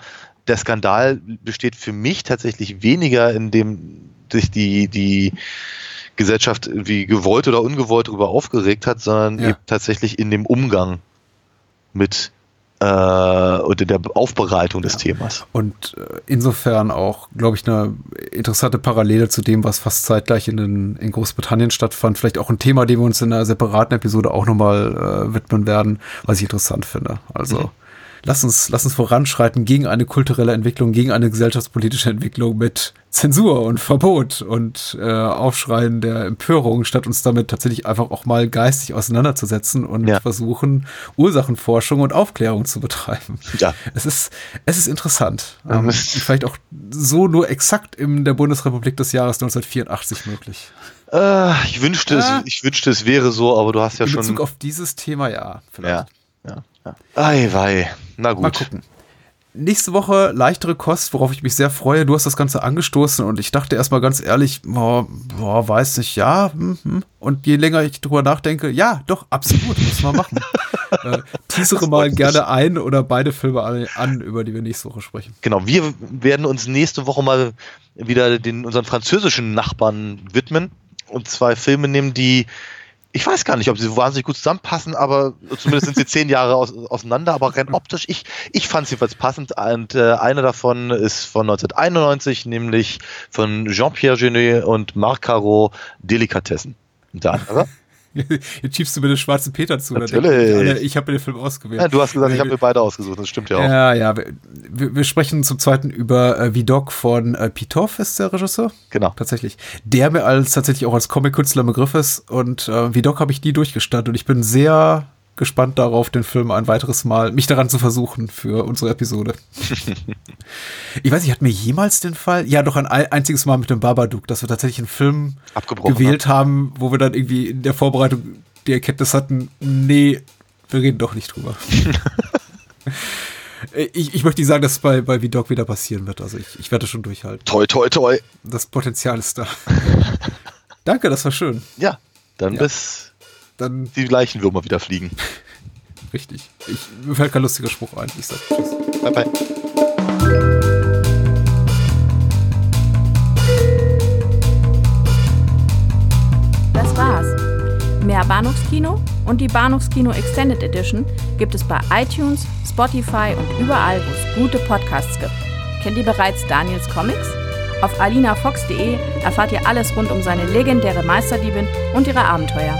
der Skandal besteht für mich tatsächlich weniger in dem sich die, die Gesellschaft irgendwie gewollt oder ungewollt darüber aufgeregt hat, sondern ja. eben tatsächlich in dem Umgang mit äh, und in der Aufbereitung des ja. Themas.
Und äh, insofern auch, glaube ich, eine interessante Parallele zu dem, was fast zeitgleich in, den, in Großbritannien stattfand. Vielleicht auch ein Thema, dem wir uns in einer separaten Episode auch nochmal äh, widmen werden, was ich interessant finde. Also mhm lass uns, lass uns voranschreiten gegen eine kulturelle Entwicklung, gegen eine gesellschaftspolitische Entwicklung mit Zensur und Verbot und äh, Aufschreien der Empörung, statt uns damit tatsächlich einfach auch mal geistig auseinanderzusetzen und ja. versuchen, Ursachenforschung und Aufklärung zu betreiben. Ja. Es ist, es ist interessant. Ähm, vielleicht auch so nur exakt in der Bundesrepublik des Jahres 1984 möglich.
Äh, ich wünschte, äh, es, ich wünschte, es wäre so, aber du hast ja
in
schon.
In Bezug auf dieses Thema, ja,
vielleicht. Ja, ja. Ja. Ei, wei. Na gut.
Mal gucken. Nächste Woche leichtere Kost, worauf ich mich sehr freue. Du hast das Ganze angestoßen und ich dachte erstmal ganz ehrlich, boah, boah weiß nicht, ja. Hm, hm. Und je länger ich drüber nachdenke, ja, doch, absolut, muss man machen. äh, teasere mal gerne ein oder beide Filme an, über die wir nächste Woche sprechen.
Genau, wir werden uns nächste Woche mal wieder den, unseren französischen Nachbarn widmen und zwei Filme nehmen, die ich weiß gar nicht, ob sie wahnsinnig gut zusammenpassen, aber zumindest sind sie zehn Jahre aus, auseinander, aber rein optisch, ich, ich fand sie jedenfalls passend und äh, einer davon ist von 1991, nämlich von Jean-Pierre Genet und Marc Caro Delikatessen.
Unter anderem. Jetzt schiebst du mir den schwarzen Peter zu.
Natürlich.
Ich habe mir den Film ausgewählt.
Ja, du hast gesagt, ich habe mir beide ausgesucht. Das stimmt ja auch.
Ja, ja. Wir, wir sprechen zum zweiten über äh, Vidocq von äh, Pitoff, ist der Regisseur.
Genau.
Tatsächlich. Der mir als tatsächlich auch als Comic-Künstler im Begriff ist. Und äh, Vidocq habe ich nie durchgestanden. Und ich bin sehr gespannt darauf, den Film ein weiteres Mal, mich daran zu versuchen für unsere Episode. ich weiß nicht, hat mir jemals den Fall, ja doch ein einziges Mal mit dem Babadook, dass wir tatsächlich einen Film gewählt haben, wo wir dann irgendwie in der Vorbereitung die Erkenntnis hatten, nee, wir reden doch nicht drüber. ich, ich möchte nicht sagen, dass es bei, bei V-Dog wieder passieren wird. Also ich, ich werde schon durchhalten.
Toi, toi, toi.
Das Potenzial ist da. Danke, das war schön.
Ja, dann ja. bis dann die Leichenwürmer wieder fliegen.
Richtig. Ich, mir fällt kein lustiger Spruch ein. Ich sag Tschüss. Bye, bye.
Das war's. Mehr Bahnhofskino und die Bahnhofskino Extended Edition gibt es bei iTunes, Spotify und überall, wo es gute Podcasts gibt. Kennt ihr bereits Daniels Comics? Auf alinafox.de erfahrt ihr alles rund um seine legendäre Meisterdiebin und ihre Abenteuer.